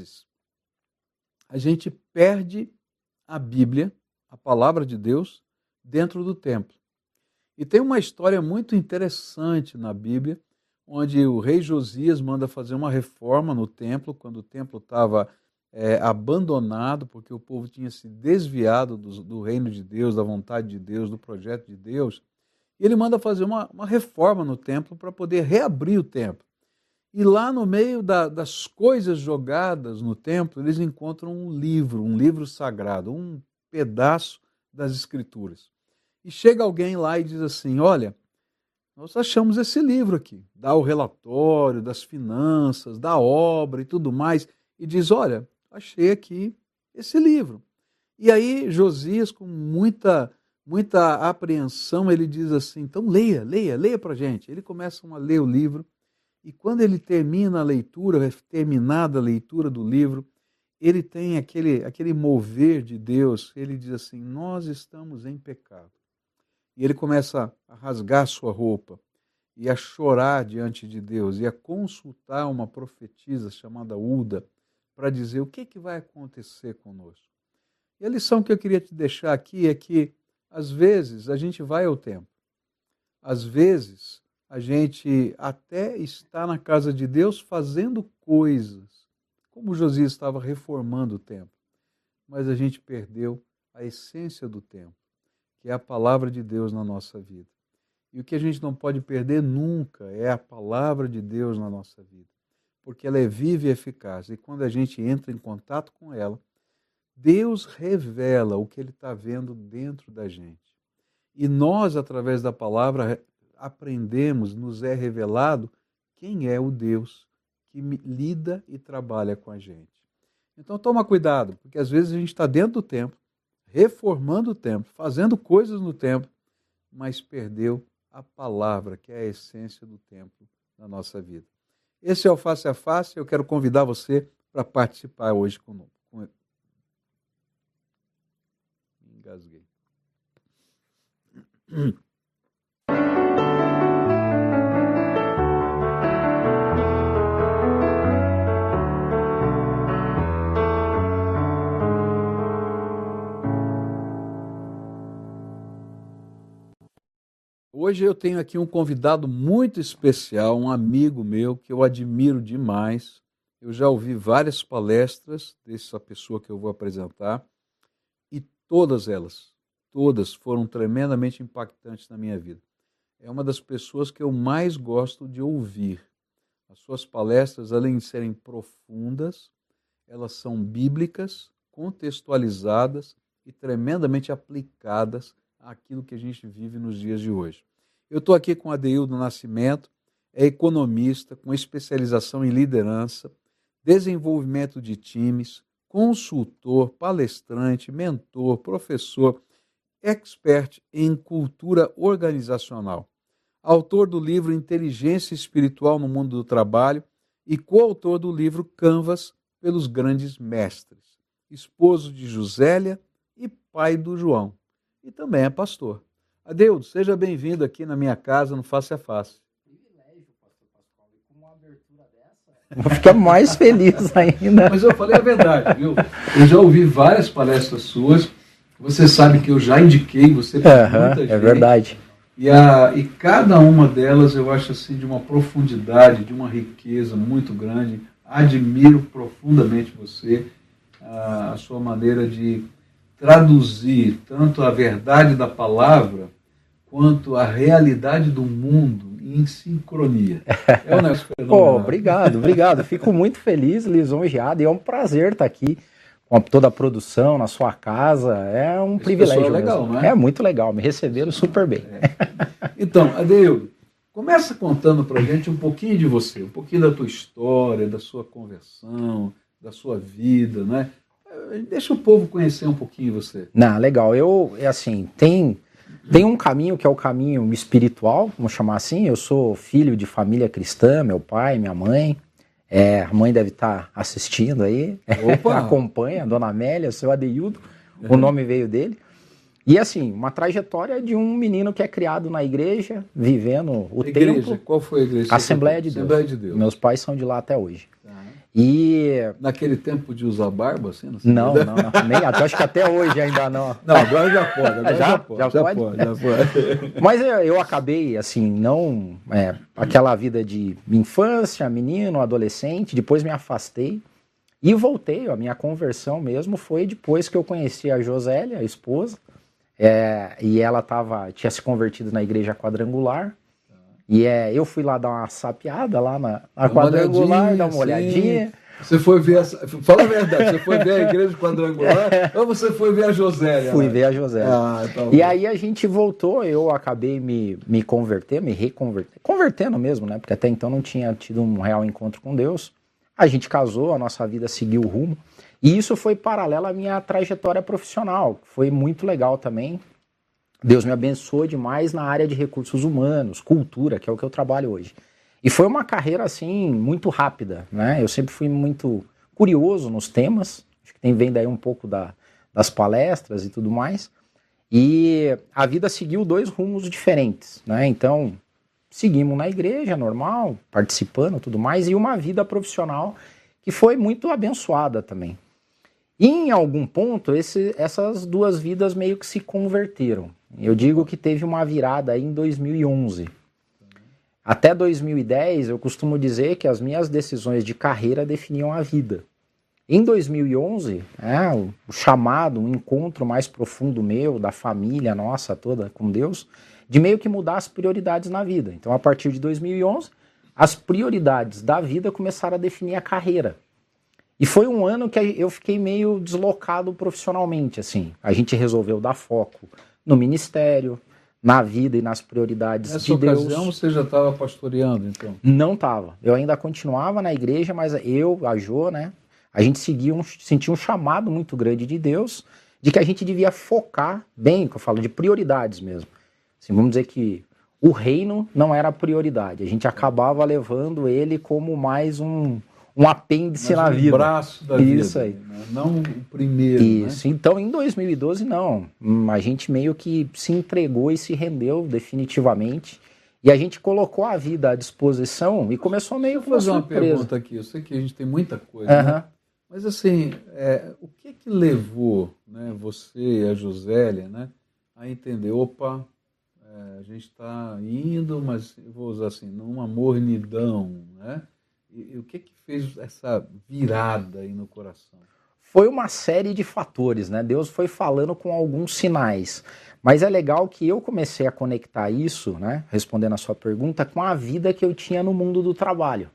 vezes a gente perde a Bíblia, a palavra de Deus, dentro do templo. E tem uma história muito interessante na Bíblia, onde o rei Josias manda fazer uma reforma no templo, quando o templo estava é, abandonado, porque o povo tinha se desviado do, do, reino de Deus, da vontade de Deus, do projeto de Deus. E ele manda fazer uma, uma reforma no templo para poder reabrir o templo. E lá no meio da, das coisas jogadas no templo, eles encontram um livro, um livro sagrado, um pedaço das Escrituras. E chega alguém lá e diz assim: Olha, nós achamos esse livro aqui, dá o relatório das finanças, da obra e tudo mais, e diz: Olha, achei aqui esse livro. E aí Josias, com muita, muita apreensão, ele diz assim: Então leia, leia, leia para gente. Ele começa a ler o livro, e quando ele termina a leitura, terminada a leitura do livro, ele tem aquele, aquele mover de Deus, ele diz assim: Nós estamos em pecado. E ele começa a rasgar sua roupa e a chorar diante de Deus e a consultar uma profetisa chamada Uda para dizer o que, que vai acontecer conosco. E a lição que eu queria te deixar aqui é que, às vezes, a gente vai ao templo, às vezes, a gente até está na casa de Deus fazendo coisas, como Josias estava reformando o templo, mas a gente perdeu a essência do templo que é a palavra de Deus na nossa vida. E o que a gente não pode perder nunca é a palavra de Deus na nossa vida, porque ela é viva e eficaz. E quando a gente entra em contato com ela, Deus revela o que Ele está vendo dentro da gente. E nós, através da palavra, aprendemos, nos é revelado quem é o Deus que lida e trabalha com a gente. Então toma cuidado, porque às vezes a gente está dentro do templo, reformando o templo, fazendo coisas no templo, mas perdeu a palavra, que é a essência do templo na nossa vida. Esse é o Face a Face, eu quero convidar você para participar hoje conosco. Engasguei. Hoje eu tenho aqui um convidado muito especial, um amigo meu que eu admiro demais. Eu já ouvi várias palestras dessa pessoa que eu vou apresentar e todas elas, todas foram tremendamente impactantes na minha vida. É uma das pessoas que eu mais gosto de ouvir. As suas palestras, além de serem profundas, elas são bíblicas, contextualizadas e tremendamente aplicadas àquilo que a gente vive nos dias de hoje. Eu estou aqui com Adeildo Nascimento, é economista com especialização em liderança, desenvolvimento de times, consultor, palestrante, mentor, professor, expert em cultura organizacional. Autor do livro Inteligência Espiritual no Mundo do Trabalho e coautor do livro Canvas pelos Grandes Mestres. Esposo de Josélia e pai do João. E também é pastor. Adeudo, seja bem-vindo aqui na minha casa no Face a Face. Privilégio, pastor Pascoal, com uma abertura dessa. Vou ficar mais feliz ainda. Mas eu falei a verdade, viu? Eu já ouvi várias palestras suas. Você sabe que eu já indiquei você para uhum, muita é gente. É verdade. E, a, e cada uma delas eu acho assim de uma profundidade, de uma riqueza muito grande. Admiro profundamente você, a, a sua maneira de traduzir tanto a verdade da palavra quanto a realidade do mundo em sincronia. É um negócio oh, obrigado, obrigado. Fico muito feliz, lisonjeado, e é um prazer estar aqui com toda a produção na sua casa. É um Esse privilégio. É legal, não é? É muito legal, me receberam super bem. É. Então, Adeildo, começa contando para gente um pouquinho de você, um pouquinho da tua história, da sua conversão, da sua vida, né? Deixa o povo conhecer um pouquinho você. Não, legal. Eu, é assim, tem tem um caminho que é o caminho espiritual, vamos chamar assim. Eu sou filho de família cristã, meu pai, minha mãe. É, a mãe deve estar tá assistindo aí. Opa. Acompanha, dona Amélia, seu Adeildo, uhum. o nome veio dele. E assim, uma trajetória de um menino que é criado na igreja, vivendo o igreja, tempo. Qual foi a igreja? Assembleia de, Assembleia de Deus. Meus pais são de lá até hoje. E. Naquele tempo de usar barba, assim? Não, não, não, nem, acho que até hoje ainda não. Não, agora já pode. Agora já, já, pode, já, já, pode? já pode. Mas eu, eu acabei, assim, não. É, aquela vida de infância, menino, adolescente, depois me afastei e voltei. A minha conversão mesmo foi depois que eu conheci a Josélia, a esposa, é, e ela tava, tinha se convertido na igreja quadrangular. E é, eu fui lá dar uma sapiada lá na, na quadrangular, dar uma olhadinha. Você foi ver, a, fala a verdade, você foi ver a igreja quadrangular ou você foi ver a Josélia? Fui ver a Josélia. Ah, tá e aí a gente voltou, eu acabei me, me converter, me reconverter, convertendo mesmo, né? Porque até então não tinha tido um real encontro com Deus. A gente casou, a nossa vida seguiu o rumo. E isso foi paralelo à minha trajetória profissional, foi muito legal também. Deus me abençoou demais na área de recursos humanos, cultura, que é o que eu trabalho hoje. E foi uma carreira assim muito rápida, né? Eu sempre fui muito curioso nos temas, acho que tem vem daí um pouco da, das palestras e tudo mais. E a vida seguiu dois rumos diferentes, né? Então, seguimos na igreja normal, participando tudo mais, e uma vida profissional que foi muito abençoada também. Em algum ponto, esse, essas duas vidas meio que se converteram. Eu digo que teve uma virada aí em 2011. Até 2010, eu costumo dizer que as minhas decisões de carreira definiam a vida. Em 2011, é, o, o chamado, um encontro mais profundo meu, da família nossa toda com Deus, de meio que mudar as prioridades na vida. Então, a partir de 2011, as prioridades da vida começaram a definir a carreira. E foi um ano que eu fiquei meio deslocado profissionalmente, assim. A gente resolveu dar foco no ministério, na vida e nas prioridades Nessa de Deus. ocasião você já estava pastoreando, então? Não estava. Eu ainda continuava na igreja, mas eu, a Jo, né? A gente seguia um, sentia um chamado muito grande de Deus de que a gente devia focar bem, que eu falo de prioridades mesmo. Assim, vamos dizer que o reino não era a prioridade. A gente acabava levando ele como mais um, um apêndice na um vida. braço da Isso vida. aí. Né? Não o primeiro. Isso. Né? Então, em 2012, não. Hum, A gente meio que se entregou e se rendeu definitivamente. E a gente colocou a vida à disposição e começou meio Vou fazer uma pergunta aqui. Eu sei que a gente tem muita coisa, né? Mas assim, é, o que que levou né, você e a Josélia né, a entender, opa, é, a gente está indo, mas vou usar assim, numa mornidão, né? E, e o que que fez essa virada aí no coração? Foi uma série de fatores, né? Deus foi falando com alguns sinais. Mas é legal que eu comecei a conectar isso, né? Respondendo a sua pergunta, com a vida que eu tinha no mundo do trabalho.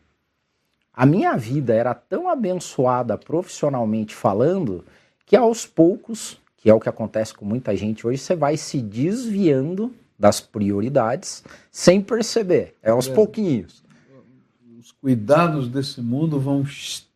A minha vida era tão abençoada profissionalmente falando que aos poucos, que é o que acontece com muita gente hoje, você vai se desviando das prioridades sem perceber. É aos É. pouquinhos. Os cuidados desse mundo vão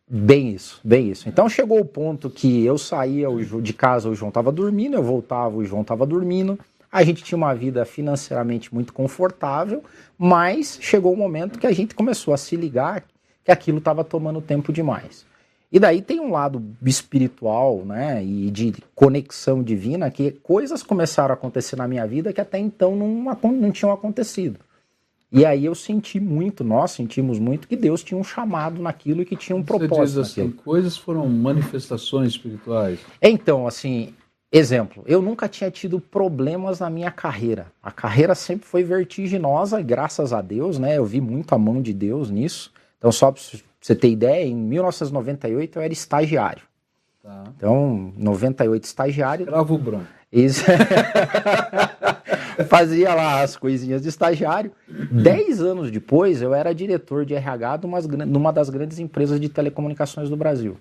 Bem isso, bem isso. Então chegou o ponto que eu saía de casa, o João estava dormindo, eu voltava, o João estava dormindo. A gente tinha uma vida financeiramente muito confortável, mas chegou o momento que a gente começou a se ligar que aquilo estava tomando tempo demais. E daí tem um lado espiritual, né, e de conexão divina, que coisas começaram a acontecer na minha vida que até então não, não tinham acontecido. E aí eu senti muito, nós sentimos muito que Deus tinha um chamado naquilo e que tinha um Você diz propósito assim, naquilo. coisas foram manifestações espirituais. Então, assim, exemplo, eu nunca tinha tido problemas na minha carreira. A carreira sempre foi vertiginosa, graças a Deus, né? Eu vi muito a mão de Deus nisso. Então, só para você ter ideia, em 1998 eu era estagiário. Tá? Então, 98 estagiário, Cravo branco. isso. Fazia lá as coisinhas de estagiário. Dez anos depois, eu era diretor de RH de umas gran- numa das grandes empresas de telecomunicações do Brasil.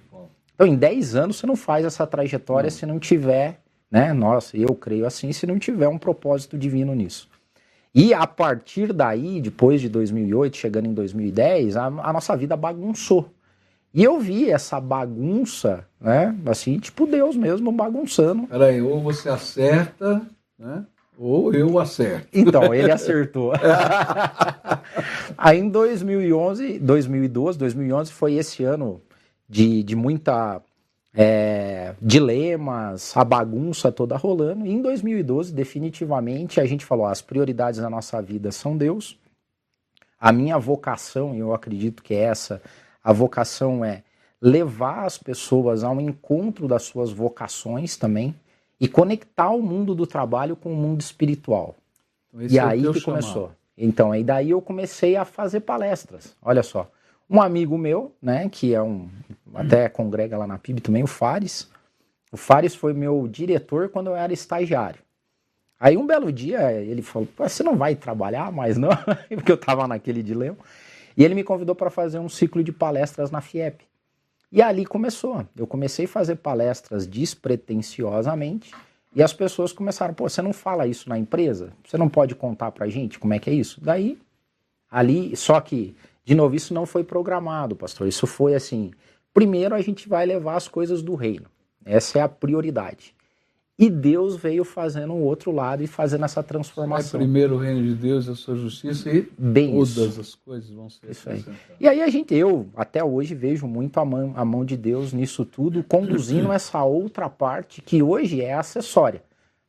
Então, em 10 anos, você não faz essa trajetória se não tiver, né? Nossa, eu creio assim, se não tiver um propósito divino nisso. E a partir daí, depois de 2008, chegando em 2010, a, a nossa vida bagunçou. E eu vi essa bagunça, né? Assim, tipo Deus mesmo bagunçando. Peraí, ou você acerta, né? Ou eu acerto. Então, ele acertou. Aí em 2011, 2012, 2011 foi esse ano de, de muita é, dilemas, a bagunça toda rolando. E em 2012, definitivamente, a gente falou: as prioridades da nossa vida são Deus. A minha vocação, e eu acredito que é essa, a vocação é levar as pessoas ao encontro das suas vocações também e conectar o mundo do trabalho com o mundo espiritual. Então, e é aí que chamado. começou. Então, aí daí eu comecei a fazer palestras. Olha só, um amigo meu, né, que é um até congrega lá na PIB também, o Fares. O Fares foi meu diretor quando eu era estagiário. Aí um belo dia ele falou: "Você não vai trabalhar mais não?" Porque eu estava naquele dilema. E ele me convidou para fazer um ciclo de palestras na FIEP. E ali começou. Eu comecei a fazer palestras despretensiosamente e as pessoas começaram, pô, você não fala isso na empresa? Você não pode contar pra gente como é que é isso? Daí, ali, só que, de novo, isso não foi programado, pastor. Isso foi assim, primeiro a gente vai levar as coisas do reino. Essa é a prioridade. E Deus veio fazendo um outro lado e fazendo essa transformação. É primeiro o reino de Deus, a sua justiça e Bem todas isso. as coisas vão ser isso aí. E aí a gente, eu até hoje vejo muito a mão, a mão de Deus nisso tudo, conduzindo essa outra parte que hoje é acessória.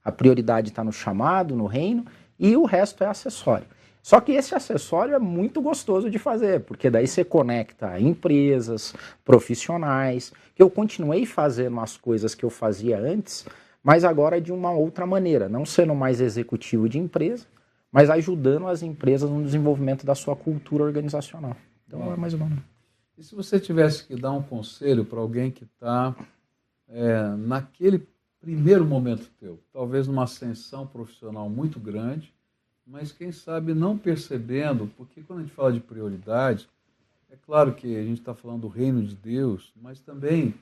A prioridade está no chamado, no reino, e o resto é acessório. Só que esse acessório é muito gostoso de fazer, porque daí você conecta empresas, profissionais, que eu continuei fazendo as coisas que eu fazia antes, mas agora de uma outra maneira, não sendo mais executivo de empresa, mas ajudando as empresas no desenvolvimento da sua cultura organizacional. Então é mais ou menos. E se você tivesse que dar um conselho para alguém que está é, naquele primeiro momento teu, talvez numa ascensão profissional muito grande, mas quem sabe não percebendo, porque quando a gente fala de prioridade, é claro que a gente está falando do reino de Deus, mas também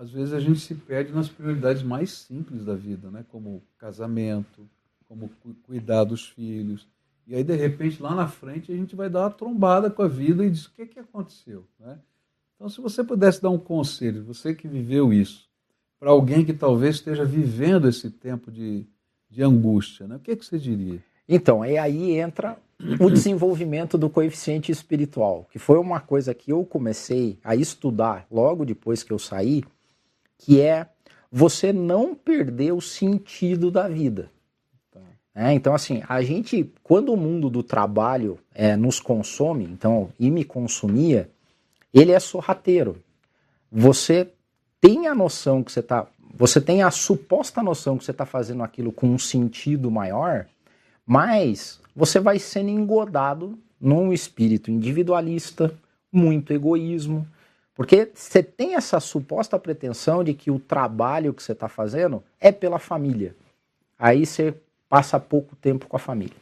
às vezes a gente se perde nas prioridades mais simples da vida, né? como casamento, como cuidar dos filhos. E aí, de repente, lá na frente, a gente vai dar uma trombada com a vida e diz: o que, que aconteceu? Né? Então, se você pudesse dar um conselho, você que viveu isso, para alguém que talvez esteja vivendo esse tempo de, de angústia, né? o que, que você diria? Então, é aí entra o desenvolvimento do coeficiente espiritual, que foi uma coisa que eu comecei a estudar logo depois que eu saí que é você não perder o sentido da vida. Tá. É, então, assim, a gente, quando o mundo do trabalho é, nos consome, então, e me consumia, ele é sorrateiro. Você tem a noção que você está. Você tem a suposta noção que você está fazendo aquilo com um sentido maior, mas você vai sendo engodado num espírito individualista, muito egoísmo, porque você tem essa suposta pretensão de que o trabalho que você está fazendo é pela família. Aí você passa pouco tempo com a família.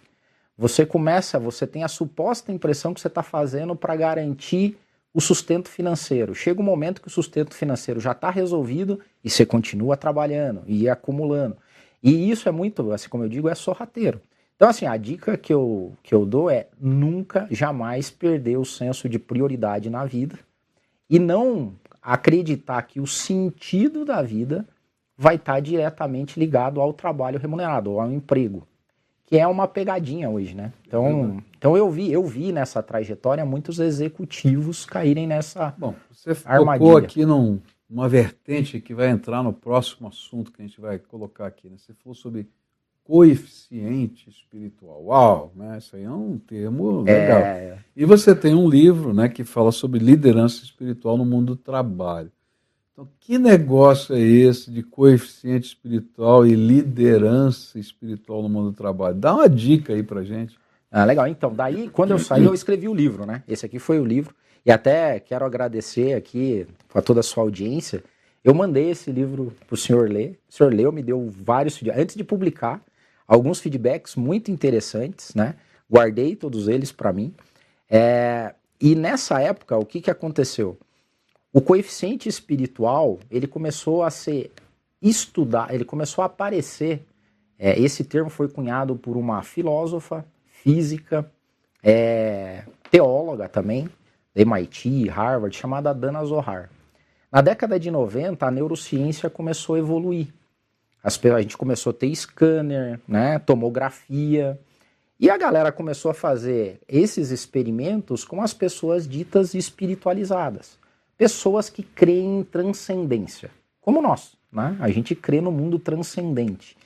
Você começa, você tem a suposta impressão que você está fazendo para garantir o sustento financeiro. Chega um momento que o sustento financeiro já está resolvido e você continua trabalhando e acumulando. E isso é muito, assim como eu digo, é sorrateiro. Então, assim, a dica que eu, que eu dou é nunca, jamais perder o senso de prioridade na vida e não acreditar que o sentido da vida vai estar diretamente ligado ao trabalho remunerado, ou ao emprego, que é uma pegadinha hoje, né? Então, então eu vi, eu vi nessa trajetória muitos executivos caírem nessa Bom, você armadilha. aqui num, numa vertente que vai entrar no próximo assunto que a gente vai colocar aqui, né? Você falou sobre coeficiente espiritual. Uau, né? Isso aí é um termo legal. É... E você tem um livro né, que fala sobre liderança espiritual no mundo do trabalho. Então, que negócio é esse de coeficiente espiritual e liderança espiritual no mundo do trabalho? Dá uma dica aí pra gente. Ah, legal. Então, daí, quando eu saí, eu escrevi o livro, né? Esse aqui foi o livro. E até quero agradecer aqui a toda a sua audiência. Eu mandei esse livro para o senhor ler. O senhor leu, me deu vários. Antes de publicar, alguns feedbacks muito interessantes, né? Guardei todos eles para mim. É, e nessa época, o que, que aconteceu? O coeficiente espiritual ele começou a ser estudado, ele começou a aparecer. É, esse termo foi cunhado por uma filósofa, física, é, teóloga também, da MIT, Harvard, chamada Dana Zohar. Na década de 90, a neurociência começou a evoluir. As, a gente começou a ter scanner, né, tomografia, e a galera começou a fazer esses experimentos com as pessoas ditas espiritualizadas. Pessoas que creem em transcendência, como nós. Né? A gente crê no mundo transcendente.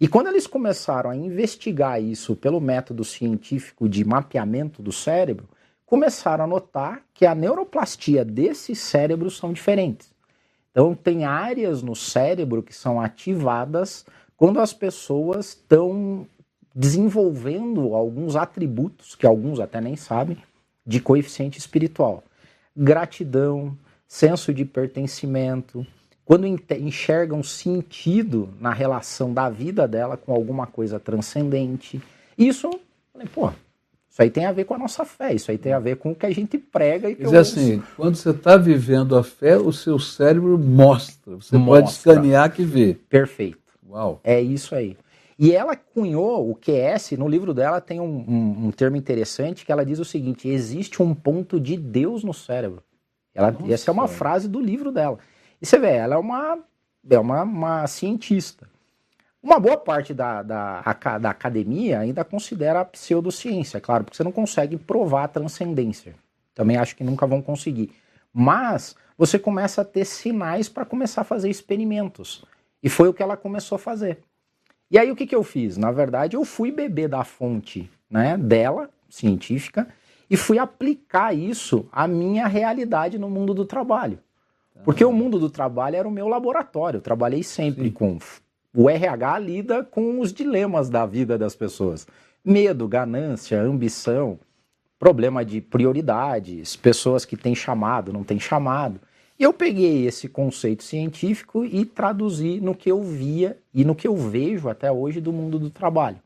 E quando eles começaram a investigar isso pelo método científico de mapeamento do cérebro, começaram a notar que a neuroplastia desses cérebros são diferentes. Então, tem áreas no cérebro que são ativadas quando as pessoas estão desenvolvendo alguns atributos, que alguns até nem sabem, de coeficiente espiritual. Gratidão, senso de pertencimento, quando enxergam sentido na relação da vida dela com alguma coisa transcendente. Isso, pô, isso aí tem a ver com a nossa fé, isso aí tem a ver com o que a gente prega e que Quer assim, quando você está vivendo a fé, o seu cérebro mostra. Você mostra. pode escanear que vê. Perfeito. Uau. É isso aí. E ela cunhou o QS, no livro dela tem um, um, um, termo interessante que ela diz o seguinte: existe um ponto de Deus no cérebro. Ela, essa é uma frase do livro dela. E você vê, ela é uma, é uma, uma cientista. Uma boa parte da, da, da academia ainda considera a pseudociência, claro, porque você não consegue provar a transcendência. Também acho que nunca vão conseguir. Mas você começa a ter sinais para começar a fazer experimentos. E foi o que ela começou a fazer. E aí o que, que eu fiz? Na verdade, eu fui beber da fonte né, dela, científica, e fui aplicar isso à minha realidade no mundo do trabalho. Porque o mundo do trabalho era o meu laboratório. Eu trabalhei sempre Sim. com o RH lida com os dilemas da vida das pessoas. Medo, ganância, ambição, problema de prioridades, pessoas que têm chamado, não têm chamado. Eu peguei esse conceito científico e traduzi no que eu via e no que eu vejo até hoje do mundo do trabalho.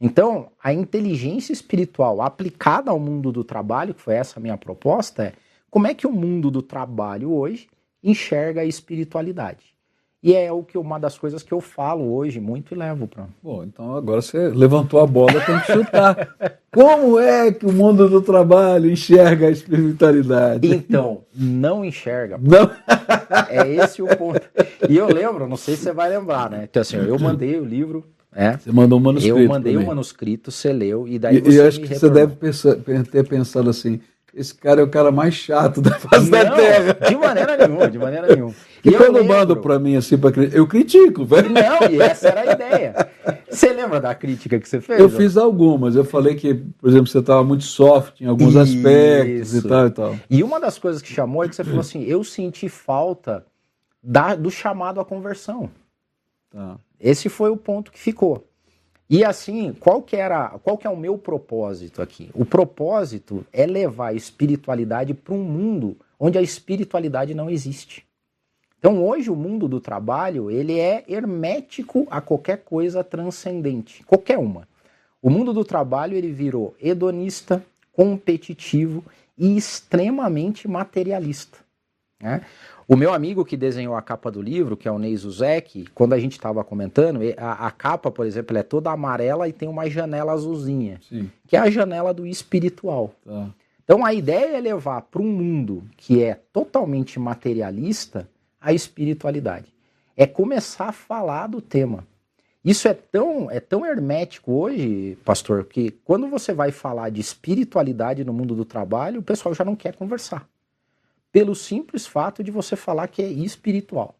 Então, a inteligência espiritual aplicada ao mundo do trabalho, que foi essa minha proposta, é como é que o mundo do trabalho hoje enxerga a espiritualidade. E é o que uma das coisas que eu falo hoje muito e levo para. Bom, então agora você levantou a bola, tem que chutar. Como é que o mundo do trabalho enxerga a espiritualidade? Então, não enxerga. Não. É esse o ponto. E eu lembro, não sei se você vai lembrar, né? Então assim, eu mandei o livro é. Você mandou um manuscrito. Eu mandei o um manuscrito, você leu, e daí e, você. E acho que retornou. você deve pensar, ter pensado assim: esse cara é o cara mais chato da face da Terra. De maneira nenhuma, de maneira nenhuma. E, e quando mando para mim assim, pra, eu critico, velho. Não, e essa era a ideia. Você lembra da crítica que você fez? Eu ó? fiz algumas. Eu falei que, por exemplo, você estava muito soft em alguns Isso. aspectos e tal e tal. E uma das coisas que chamou é que você falou assim: eu senti falta da, do chamado à conversão. Tá. Esse foi o ponto que ficou. E assim, qual que era, qual que é o meu propósito aqui? O propósito é levar a espiritualidade para um mundo onde a espiritualidade não existe. Então, hoje o mundo do trabalho, ele é hermético a qualquer coisa transcendente, qualquer uma. O mundo do trabalho, ele virou hedonista, competitivo e extremamente materialista. Né? O meu amigo que desenhou a capa do livro, que é o Ney Zuzek, quando a gente estava comentando, a, a, capa, por exemplo, é toda amarela e tem uma janela azulzinha, Sim. que é a janela do espiritual. Tá. Então a ideia é levar para um mundo que é totalmente materialista a espiritualidade. É começar a falar do tema. Isso é tão, é tão hermético hoje, pastor, que quando você vai falar de espiritualidade no mundo do trabalho, o pessoal já não quer conversar pelo simples fato de você falar que é espiritual.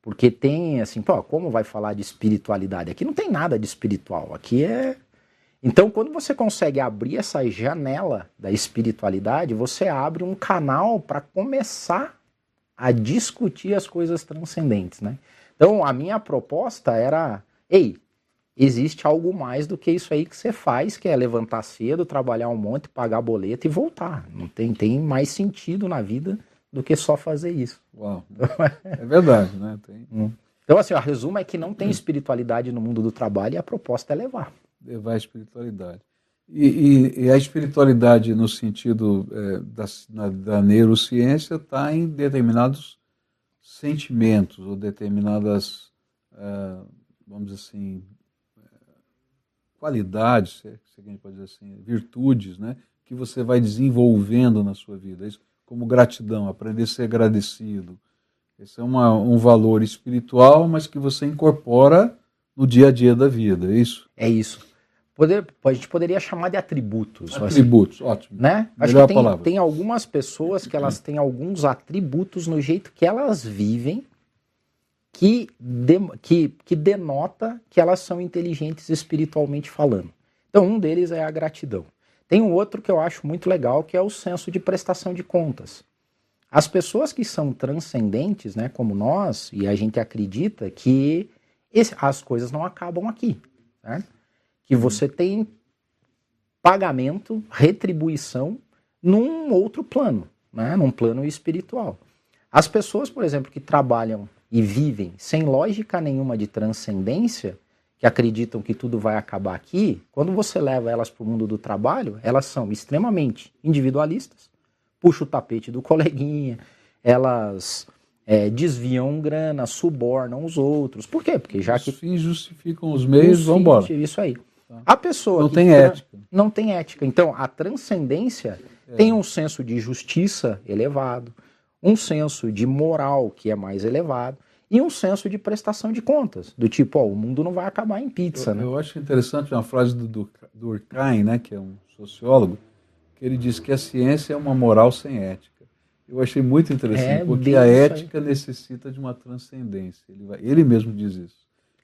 Porque tem assim, pô, como vai falar de espiritualidade? Aqui não tem nada de espiritual, aqui é. Então, quando você consegue abrir essa janela da espiritualidade, você abre um canal para começar a discutir as coisas transcendentes, né? Então, a minha proposta era, ei, existe algo mais do que isso aí que você faz, que é levantar cedo, trabalhar um monte, pagar boleto e voltar. Não tem, tem mais sentido na vida do que só fazer isso. Uau. É verdade, né? Tem... Hum. Então, assim, o resumo é que não tem espiritualidade no mundo do trabalho e a proposta é levar. Levar a espiritualidade. E, e, e a espiritualidade, no sentido é, da, na, da neurociência, está em determinados sentimentos ou determinadas, é, vamos dizer assim, qualidades, se a gente pode dizer assim, virtudes, né, que você vai desenvolvendo na sua vida. Isso como gratidão, aprender a ser agradecido. Esse é uma, um valor espiritual, mas que você incorpora no dia a dia da vida, é isso? É isso. Poder, a gente poderia chamar de atributos. Atributos, assim, ótimo. Né? Acho que tem, tem algumas pessoas que elas têm alguns atributos no jeito que elas vivem que, de, que, que denota que elas são inteligentes espiritualmente falando. Então, um deles é a gratidão. Tem um outro que eu acho muito legal, que é o senso de prestação de contas. As pessoas que são transcendentes, né, como nós, e a gente acredita que esse, as coisas não acabam aqui. Né? Que você tem pagamento, retribuição num outro plano, né? num plano espiritual. As pessoas, por exemplo, que trabalham e vivem sem lógica nenhuma de transcendência, que acreditam que tudo vai acabar aqui, quando você leva elas para o mundo do trabalho, elas são extremamente individualistas, puxa o tapete do coleguinha, elas é, desviam grana, subornam os outros. Por quê? Porque já que. fins justificam os meios, vamos embora. Isso aí. A pessoa não tem ética. Não tem ética. Então, a transcendência é. tem um senso de justiça elevado, um senso de moral que é mais elevado e um senso de prestação de contas, do tipo, ó, o mundo não vai acabar em pizza, eu, né? Eu acho interessante uma frase do, do, do Durkheim, né, que é um sociólogo, que ele diz que a ciência é uma moral sem ética. Eu achei muito interessante, é, porque a ética necessita de uma transcendência. Ele, vai, ele mesmo diz isso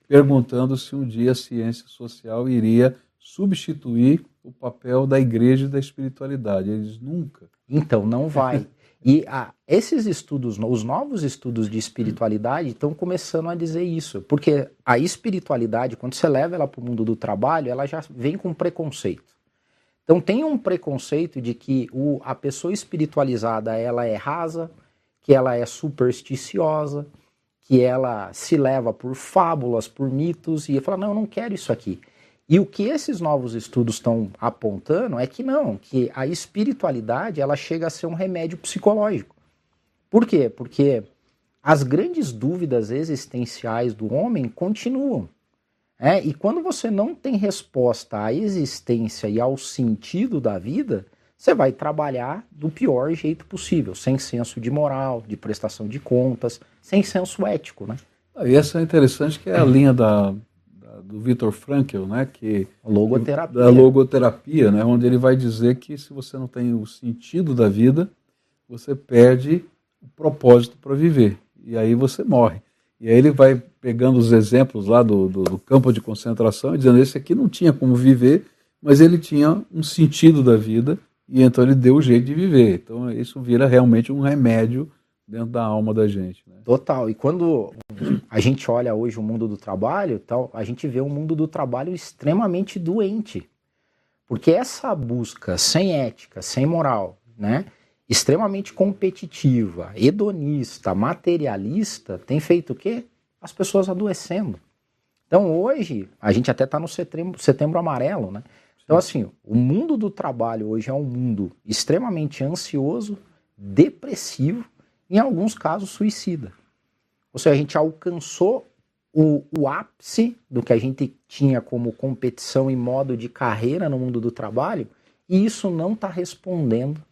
perguntando se um dia a ciência social iria substituir o papel da igreja e da espiritualidade. Eles nunca. Então, não vai. E ah, esses estudos, os novos estudos de espiritualidade estão começando a dizer isso. Porque a espiritualidade, quando você leva ela para o mundo do trabalho, ela já vem com preconceito. Então tem um preconceito de que o, a pessoa espiritualizada ela é rasa, que ela é supersticiosa, que ela se leva por fábulas, por mitos, e fala, não, eu não quero isso aqui. E o que esses novos estudos estão apontando é que não, que a espiritualidade ela chega a ser um remédio psicológico. Por quê? Porque as grandes dúvidas existenciais do homem continuam. É, e quando você não tem resposta à existência e ao sentido da vida, você vai trabalhar do pior jeito possível, sem senso de moral, de prestação de contas, sem senso ético, né? E essa é interessante que é a linha da do Viktor Frankl, né? Que logoterapia. Da logoterapia, né? Onde ele vai dizer que se você não tem o sentido da vida, você perde o propósito para viver e aí você morre. E aí ele vai pegando os exemplos lá do, do, do campo de concentração e dizendo esse aqui não tinha como viver, mas ele tinha um sentido da vida e então ele deu o jeito de viver. Então isso vira realmente um remédio dentro da alma da gente. Né? Total. E quando a gente olha hoje o mundo do trabalho, tal, a gente vê um mundo do trabalho extremamente doente. Porque essa busca sem ética, sem moral, né, extremamente competitiva, hedonista, materialista, tem feito o quê? As pessoas adoecendo. Então hoje, a gente até está no setembro, setembro amarelo, né? Então, assim, o mundo do trabalho hoje é um mundo extremamente ansioso, depressivo, em alguns casos suicida. Ou seja, a gente alcançou o, o ápice do que a gente tinha como competição e modo de carreira no mundo do trabalho, e isso não está respondendo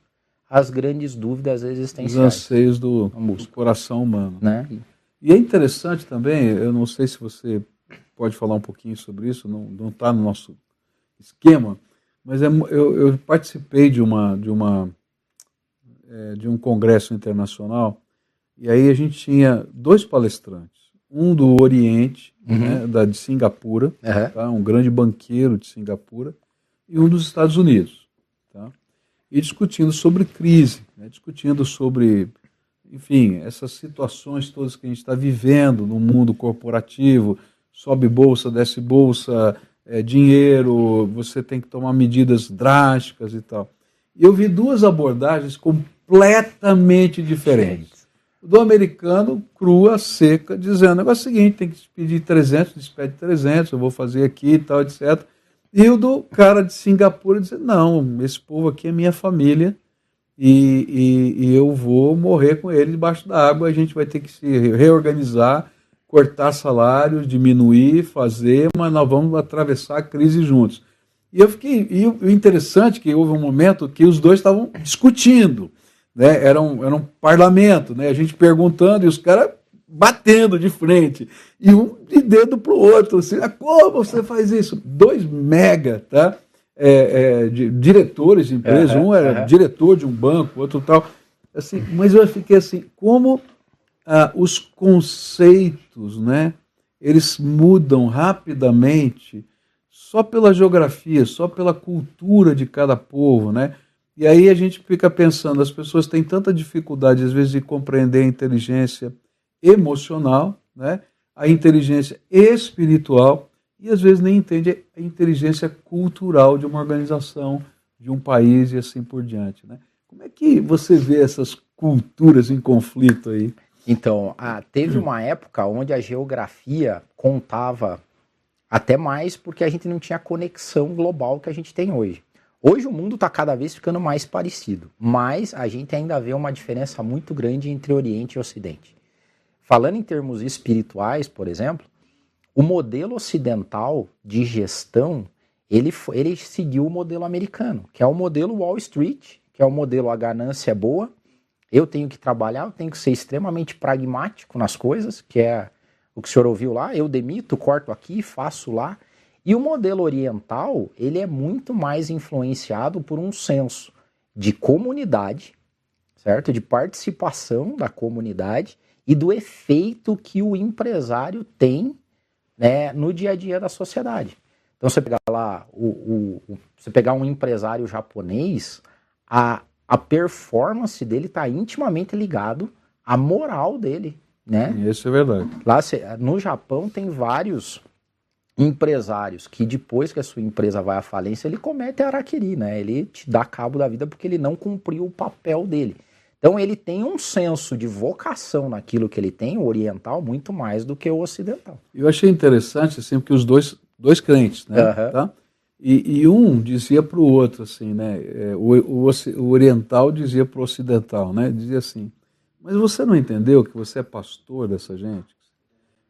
às grandes dúvidas existenciais. Os anseios do, do coração humano. Né? E é interessante também, eu não sei se você pode falar um pouquinho sobre isso, não está no nosso esquema, mas é, eu, eu, participei de uma de uma é, de um congresso internacional e aí a gente tinha dois palestrantes, um do Oriente, uhum. né, da de Singapura, uhum. tá, um grande banqueiro de Singapura, e um dos Estados Unidos, tá, e discutindo sobre crise, né, discutindo sobre enfim, essas situações todas que a gente está vivendo no mundo corporativo, sobe bolsa, desce bolsa, é, dinheiro, você tem que tomar medidas drásticas e tal. E eu vi duas abordagens completamente diferentes. Do americano, crua, seca, dizendo o negócio é o seguinte, tem que pedir 300, despede 300, eu vou fazer aqui e tal, etc. E o do cara de Singapura dizendo, não, esse povo aqui é minha família e, e, e eu vou morrer com ele debaixo da água, a gente vai ter que se reorganizar cortar salários, diminuir, fazer, mas nós vamos atravessar a crise juntos. E eu fiquei. E o interessante é que houve um momento que os dois estavam discutindo. Né? Era, um, era um parlamento, né? a gente perguntando e os caras batendo de frente. E um de dedo para o outro. Assim, ah, como você faz isso? Dois mega, tá? É, é, de, diretores de empresa, uhum, um era uhum. diretor de um banco, outro tal. Assim, mas eu fiquei assim, como ah, os conceitos, né, eles mudam rapidamente só pela geografia, só pela cultura de cada povo, né? E aí a gente fica pensando, as pessoas têm tanta dificuldade às vezes de compreender a inteligência emocional, né? A inteligência espiritual e às vezes nem entende a inteligência cultural de uma organização, de um país e assim por diante, né? Como é que você vê essas culturas em conflito aí? Então, ah, teve uma época onde a geografia contava até mais porque a gente não tinha a conexão global que a gente tem hoje. Hoje o mundo está cada vez ficando mais parecido, mas a gente ainda vê uma diferença muito grande entre Oriente e Ocidente. Falando em termos espirituais, por exemplo, o modelo ocidental de gestão ele, ele seguiu o modelo americano, que é o modelo Wall Street, que é o modelo a ganância é boa, eu tenho que trabalhar, eu tenho que ser extremamente pragmático nas coisas, que é o que o senhor ouviu lá, eu demito, corto aqui, faço lá. E o modelo oriental, ele é muito mais influenciado por um senso de comunidade, certo? De participação da comunidade e do efeito que o empresário tem né, no dia a dia da sociedade. Então, você pegar lá, o, o, o você pegar um empresário japonês, a, a performance dele está intimamente ligado à moral dele, né? Isso é verdade. Lá no Japão tem vários empresários que depois que a sua empresa vai à falência, ele comete araquiri, né? Ele te dá cabo da vida porque ele não cumpriu o papel dele. Então ele tem um senso de vocação naquilo que ele tem, o oriental, muito mais do que o ocidental. Eu achei interessante, assim, porque os dois, dois crentes, né? Uhum. Tá? E, e, um dizia para o outro, assim, né? É, o, o, o oriental dizia para o ocidental, né? Dizia assim, mas você não entendeu que você é pastor dessa gente?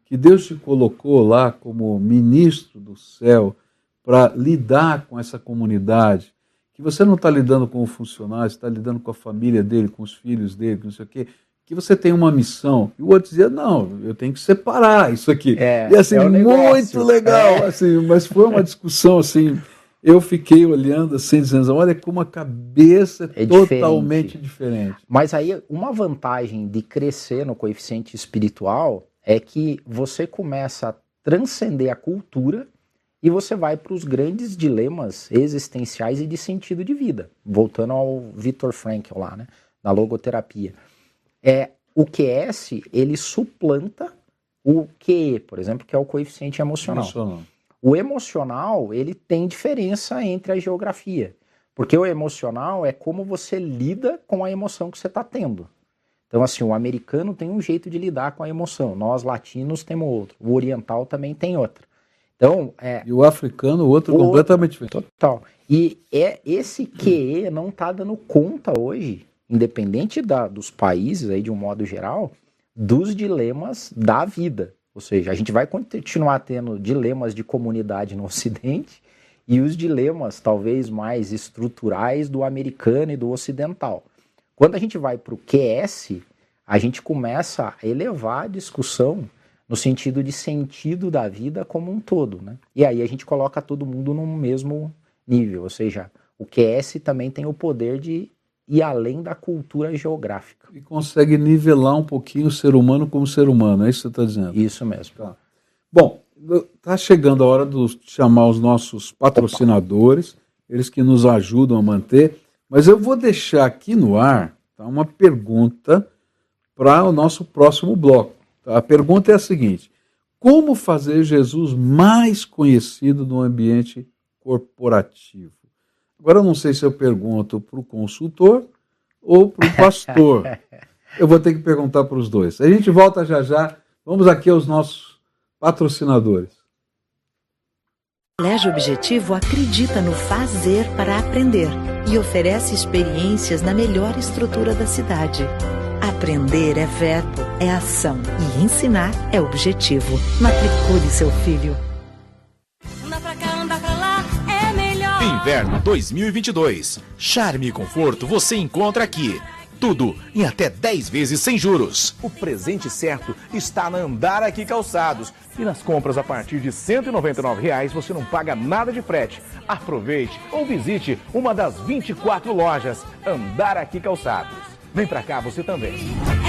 Que Deus te colocou lá como ministro do céu para lidar com essa comunidade, que você não está lidando com o funcionário, está lidando com a família dele, com os filhos dele, não sei o quê, que você tem uma missão. E o outro dizia, não, eu tenho que separar isso aqui. É, e assim, é um muito legal, é. assim, mas foi uma discussão assim, eu fiquei olhando assim, dizendo, olha como a cabeça é, é totalmente diferente. diferente. Mas aí, uma vantagem de crescer no coeficiente espiritual é que você começa a transcender a cultura e você vai para os grandes dilemas existenciais e de sentido de vida. Voltando ao Viktor Frankl lá, né, na logoterapia é, o QS ele suplanta o QE, por exemplo, que é o coeficiente emocional. emocional. O emocional ele tem diferença entre a geografia, porque o emocional é como você lida com a emoção que você está tendo. Então, assim, o americano tem um jeito de lidar com a emoção, nós latinos temos outro, o oriental também tem outro. Então, é, e o africano, outro o completamente diferente. Total. E é esse QE não está dando conta hoje independente da, dos países, aí, de um modo geral, dos dilemas da vida. Ou seja, a gente vai continuar tendo dilemas de comunidade no Ocidente e os dilemas, talvez, mais estruturais do americano e do ocidental. Quando a gente vai para o QS, a gente começa a elevar a discussão no sentido de sentido da vida como um todo. Né? E aí a gente coloca todo mundo no mesmo nível, ou seja, o QS também tem o poder de e além da cultura geográfica. E consegue nivelar um pouquinho o ser humano como ser humano, é isso que você está dizendo? Isso mesmo. Tá. Bom, está chegando a hora de chamar os nossos patrocinadores, eles que nos ajudam a manter, mas eu vou deixar aqui no ar tá, uma pergunta para o nosso próximo bloco. Tá? A pergunta é a seguinte: como fazer Jesus mais conhecido no ambiente corporativo? Agora eu não sei se eu pergunto para o consultor ou para o pastor. eu vou ter que perguntar para os dois. A gente volta já já. Vamos aqui aos nossos patrocinadores. O Colégio Objetivo acredita no fazer para aprender e oferece experiências na melhor estrutura da cidade. Aprender é verbo, é ação e ensinar é objetivo. Matricule seu filho. Inverno 2022. Charme e conforto você encontra aqui. Tudo em até 10 vezes sem juros. O presente certo está na Andar Aqui Calçados. E nas compras a partir de 199 reais, você não paga nada de frete. Aproveite ou visite uma das 24 lojas Andar Aqui Calçados. Vem pra cá você também.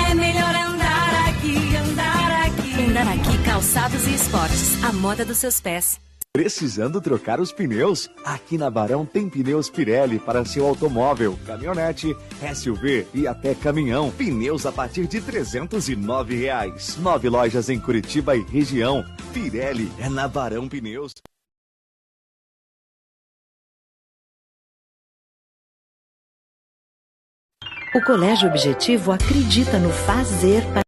É melhor andar aqui, andar aqui. Andar aqui Calçados e Esportes. A moda dos seus pés. Precisando trocar os pneus? Aqui na Barão tem pneus Pirelli para seu automóvel, caminhonete, SUV e até caminhão. Pneus a partir de 309 reais. Nove lojas em Curitiba e região. Pirelli é na Barão Pneus. O Colégio Objetivo acredita no fazer para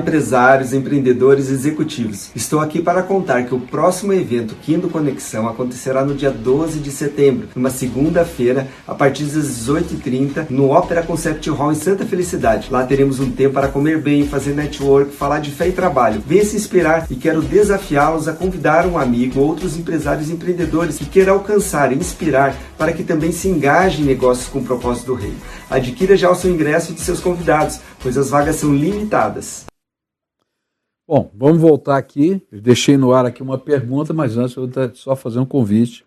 empresários, empreendedores e executivos. Estou aqui para contar que o próximo evento Quindo Conexão acontecerá no dia 12 de setembro, numa segunda-feira, a partir das 18h30, no Ópera Concept Hall em Santa Felicidade. Lá teremos um tempo para comer bem, fazer network, falar de fé e trabalho. Venha se inspirar e quero desafiá-los a convidar um amigo ou outros empresários e empreendedores que queiram alcançar e inspirar para que também se engajem em negócios com o propósito do reino. Adquira já o seu ingresso de seus convidados, pois as vagas são limitadas. Bom, vamos voltar aqui. Eu deixei no ar aqui uma pergunta, mas antes eu vou só fazer um convite.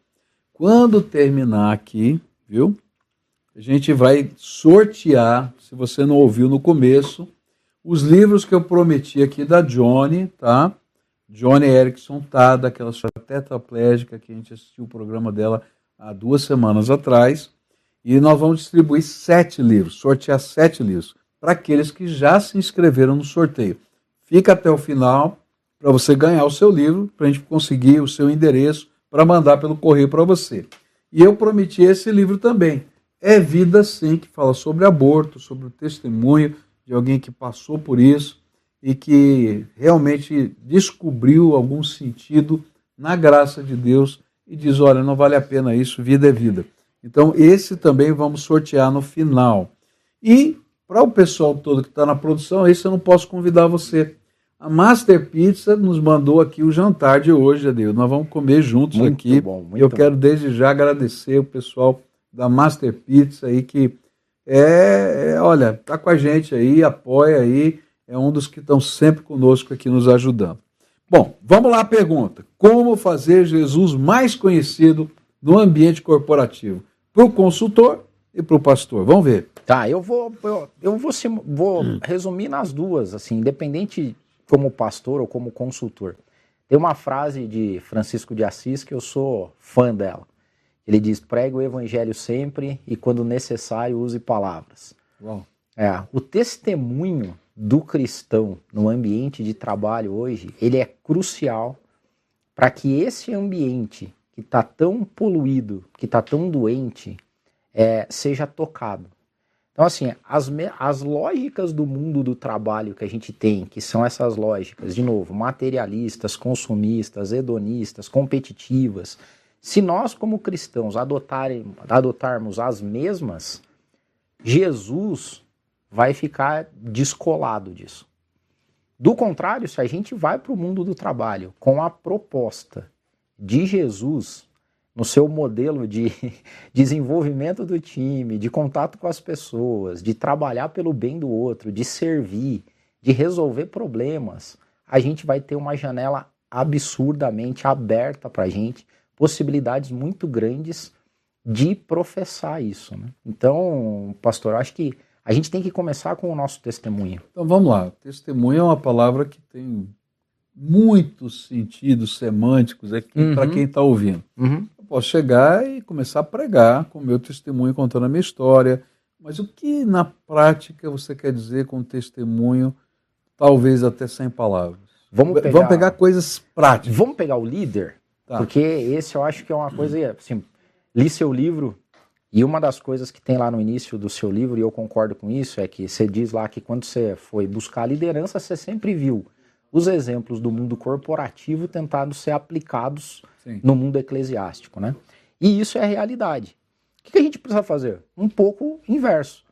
Quando terminar aqui, viu? A gente vai sortear, se você não ouviu no começo, os livros que eu prometi aqui da Johnny, tá? Johnny Erickson, tá? Daquela sua tetraplégica que a gente assistiu o programa dela há duas semanas atrás. E nós vamos distribuir sete livros, sortear sete livros, para aqueles que já se inscreveram no sorteio. Fica até o final para você ganhar o seu livro, para a gente conseguir o seu endereço para mandar pelo correio para você. E eu prometi esse livro também. É Vida Sim, que fala sobre aborto, sobre o testemunho de alguém que passou por isso e que realmente descobriu algum sentido na graça de Deus e diz: olha, não vale a pena isso, vida é vida. Então, esse também vamos sortear no final. E para o pessoal todo que está na produção, esse eu não posso convidar você. A Master Pizza nos mandou aqui o jantar de hoje, Adeus. Nós vamos comer juntos Muito aqui. bom, muito eu bom. quero desde já agradecer o pessoal da Master Pizza aí que é, é, olha, tá com a gente aí, apoia aí, é um dos que estão sempre conosco aqui nos ajudando. Bom, vamos lá a pergunta. Como fazer Jesus mais conhecido no ambiente corporativo? Para o consultor e para o pastor. Vamos ver. Tá, eu vou, eu, eu vou, vou resumir nas duas, assim, independente como pastor ou como consultor. Tem uma frase de Francisco de Assis que eu sou fã dela. Ele diz: pregue o evangelho sempre e, quando necessário, use palavras. Bom, É, o testemunho do cristão no ambiente de trabalho hoje, ele é crucial para que esse ambiente que está tão poluído, que está tão doente, é, seja tocado. Então, assim, as, as lógicas do mundo do trabalho que a gente tem, que são essas lógicas, de novo, materialistas, consumistas, hedonistas, competitivas, se nós, como cristãos, adotarem, adotarmos as mesmas, Jesus vai ficar descolado disso. Do contrário, se a gente vai para o mundo do trabalho com a proposta de Jesus no seu modelo de desenvolvimento do time, de contato com as pessoas, de trabalhar pelo bem do outro, de servir, de resolver problemas, a gente vai ter uma janela absurdamente aberta para a gente, possibilidades muito grandes de professar isso. né? Então, pastor, eu acho que a gente tem que começar com o nosso testemunho. Então vamos lá. Testemunho é uma palavra que tem muitos sentidos semânticos aqui Uhum. para quem está ouvindo. Uhum. Eu posso chegar e começar a pregar com o meu testemunho, contando a minha história. Mas o que na prática você quer dizer com testemunho, talvez até sem palavras? Vamos pegar- Vamos pegar coisas práticas. Vamos pegar o líder, Tá. porque esse eu acho que é uma coisa, assim, li seu livro e uma das coisas que tem lá no início do seu livro, e eu concordo com isso, é que você diz lá que quando você foi buscar a liderança, você sempre viu os exemplos do mundo corporativo tentando ser aplicados Sim. no mundo eclesiástico, né? E isso é a realidade. O que a gente precisa fazer? Um pouco inverso.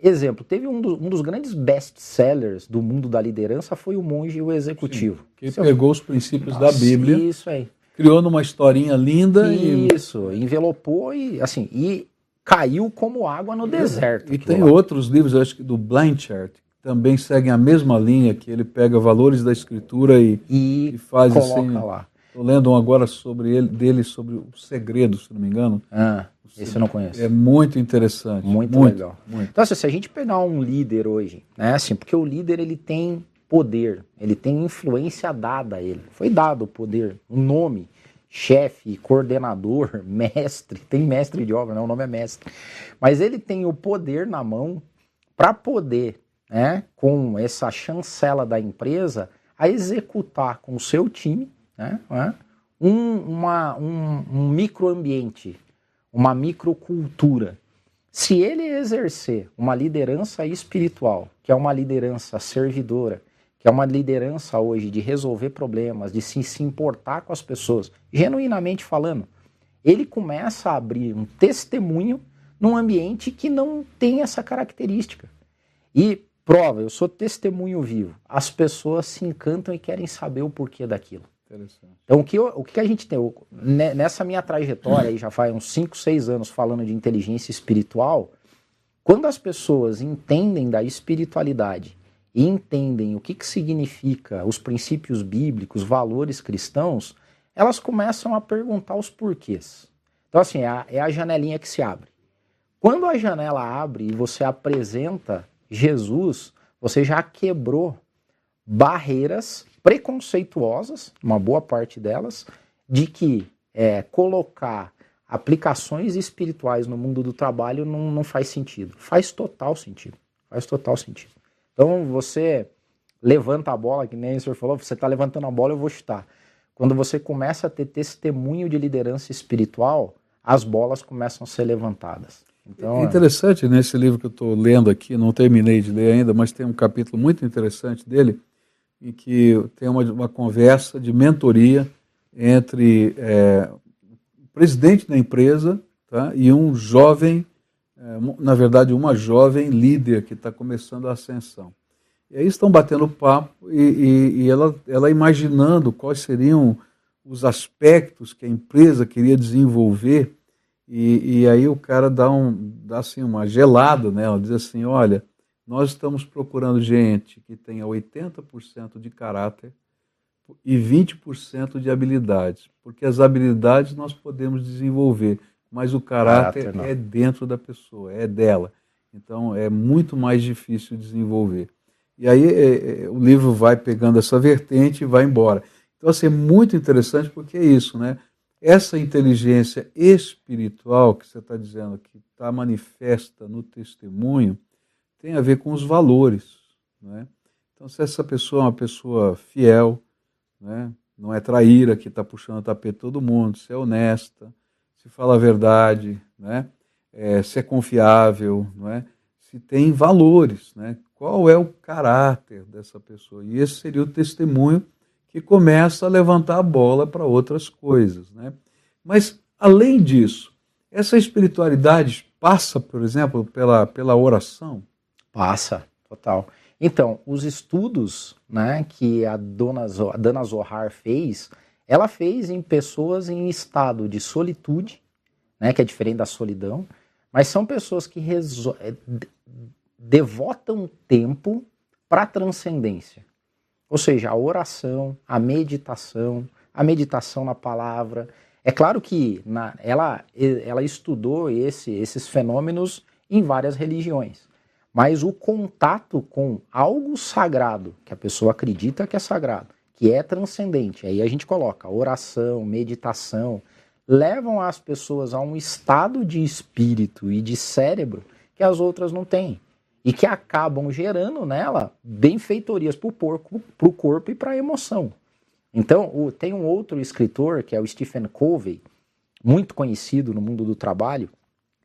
Exemplo, teve um, do- um dos grandes best-sellers do mundo da liderança foi o Monge e o Executivo. Que Seu- pegou os princípios da Nossa, Bíblia, Isso aí. criou numa historinha linda e, Isso, envelopou e assim, e caiu como água no deserto. e tem lá. outros livros, eu acho que do Blanchard, também seguem a mesma linha, que ele pega valores da escritura e, E e faz coloca assim. lá. Estou lendo um agora sobre ele, dele, sobre o segredo, se não me engano. Ah, esse eu não conheço. É muito interessante. Muito, legal. Muito. Então, assim, se a gente pegar um líder hoje, né, assim, porque o líder ele tem poder, ele tem influência dada a ele. Foi dado o poder, um nome, chefe, coordenador, mestre, tem mestre de obra, não, o nome é mestre. Mas ele tem o poder na mão para poder, né, com essa chancela da empresa, a executar com o seu time né, né um, uma, um, um microambiente, uma microcultura. Se ele exercer uma liderança espiritual, que é uma liderança servidora, que é uma liderança hoje de resolver problemas, de se, se importar com as pessoas, genuinamente falando, ele começa a abrir um testemunho num ambiente que não tem essa característica. E prova, eu sou testemunho vivo. As pessoas se encantam e querem saber o porquê daquilo. Então, o que, eu, o que a gente tem? Nessa minha trajetória, aí já faz uns 5, 6 anos falando de inteligência espiritual, quando as pessoas entendem da espiritualidade e entendem o que, que significa os princípios bíblicos, valores cristãos, elas começam a perguntar os porquês. Então, assim, é a, é a janelinha que se abre. Quando a janela abre e você apresenta Jesus, você já quebrou barreiras preconceituosas, uma boa parte delas, de que é, colocar aplicações espirituais no mundo do trabalho não, não faz sentido. Faz total sentido. Faz total sentido. Então você levanta a bola, que nem o senhor falou, você está levantando a bola, eu vou chutar. Quando você começa a ter testemunho de liderança espiritual, as bolas começam a ser levantadas. Então, é interessante nesse livro que eu estou lendo aqui, não terminei de ler ainda, mas tem um capítulo muito interessante dele, em que tem uma, uma conversa de mentoria entre é, o presidente da empresa tá, e um jovem, é, na verdade, uma jovem líder que está começando a ascensão. E aí estão batendo papo e, e, e ela, ela imaginando quais seriam os aspectos que a empresa queria desenvolver e, e, aí o cara dá, um, dá assim, uma gelada nela, diz assim, olha, nós estamos procurando gente que tenha 80% de caráter e 20% de habilidades, porque as habilidades nós podemos desenvolver, mas o caráter, caráter é dentro da pessoa, é dela. Então é muito mais difícil desenvolver. E aí é, é, o livro vai pegando essa vertente e vai embora. Então assim, é muito interessante porque é isso, né? Essa inteligência espiritual que você está dizendo que está manifesta no testemunho, tem a ver com os valores. Né? Então, se essa pessoa é uma pessoa fiel, né? não é traíra que está puxando o tapete todo mundo, se é honesta, se fala a verdade, né? É, se é confiável, é? se tem valores, né? qual é o caráter dessa pessoa. E esse seria o testemunho que começa a levantar a bola para outras coisas. Né? Mas, além disso, essa espiritualidade passa, por exemplo, pela, pela oração? Passa, total. Então, os estudos né, que a dona, a Dana Zohar fez, ela fez em pessoas em estado de solitude, né, que é diferente da solidão, mas são pessoas que é, devotam tempo para a transcendência. Ou seja, a oração, a meditação, a meditação na palavra. É claro que na, ela, ela estudou esse, esses fenômenos em várias religiões. Mas o contato com algo sagrado, que a pessoa acredita que é sagrado, que é transcendente, aí a gente coloca oração, meditação, levam as pessoas a um estado de espírito e de cérebro que as outras não têm. E que acabam gerando nela benfeitorias para o corpo e para a emoção. Então, o, tem um outro escritor, que é o Stephen Covey, muito conhecido no mundo do trabalho,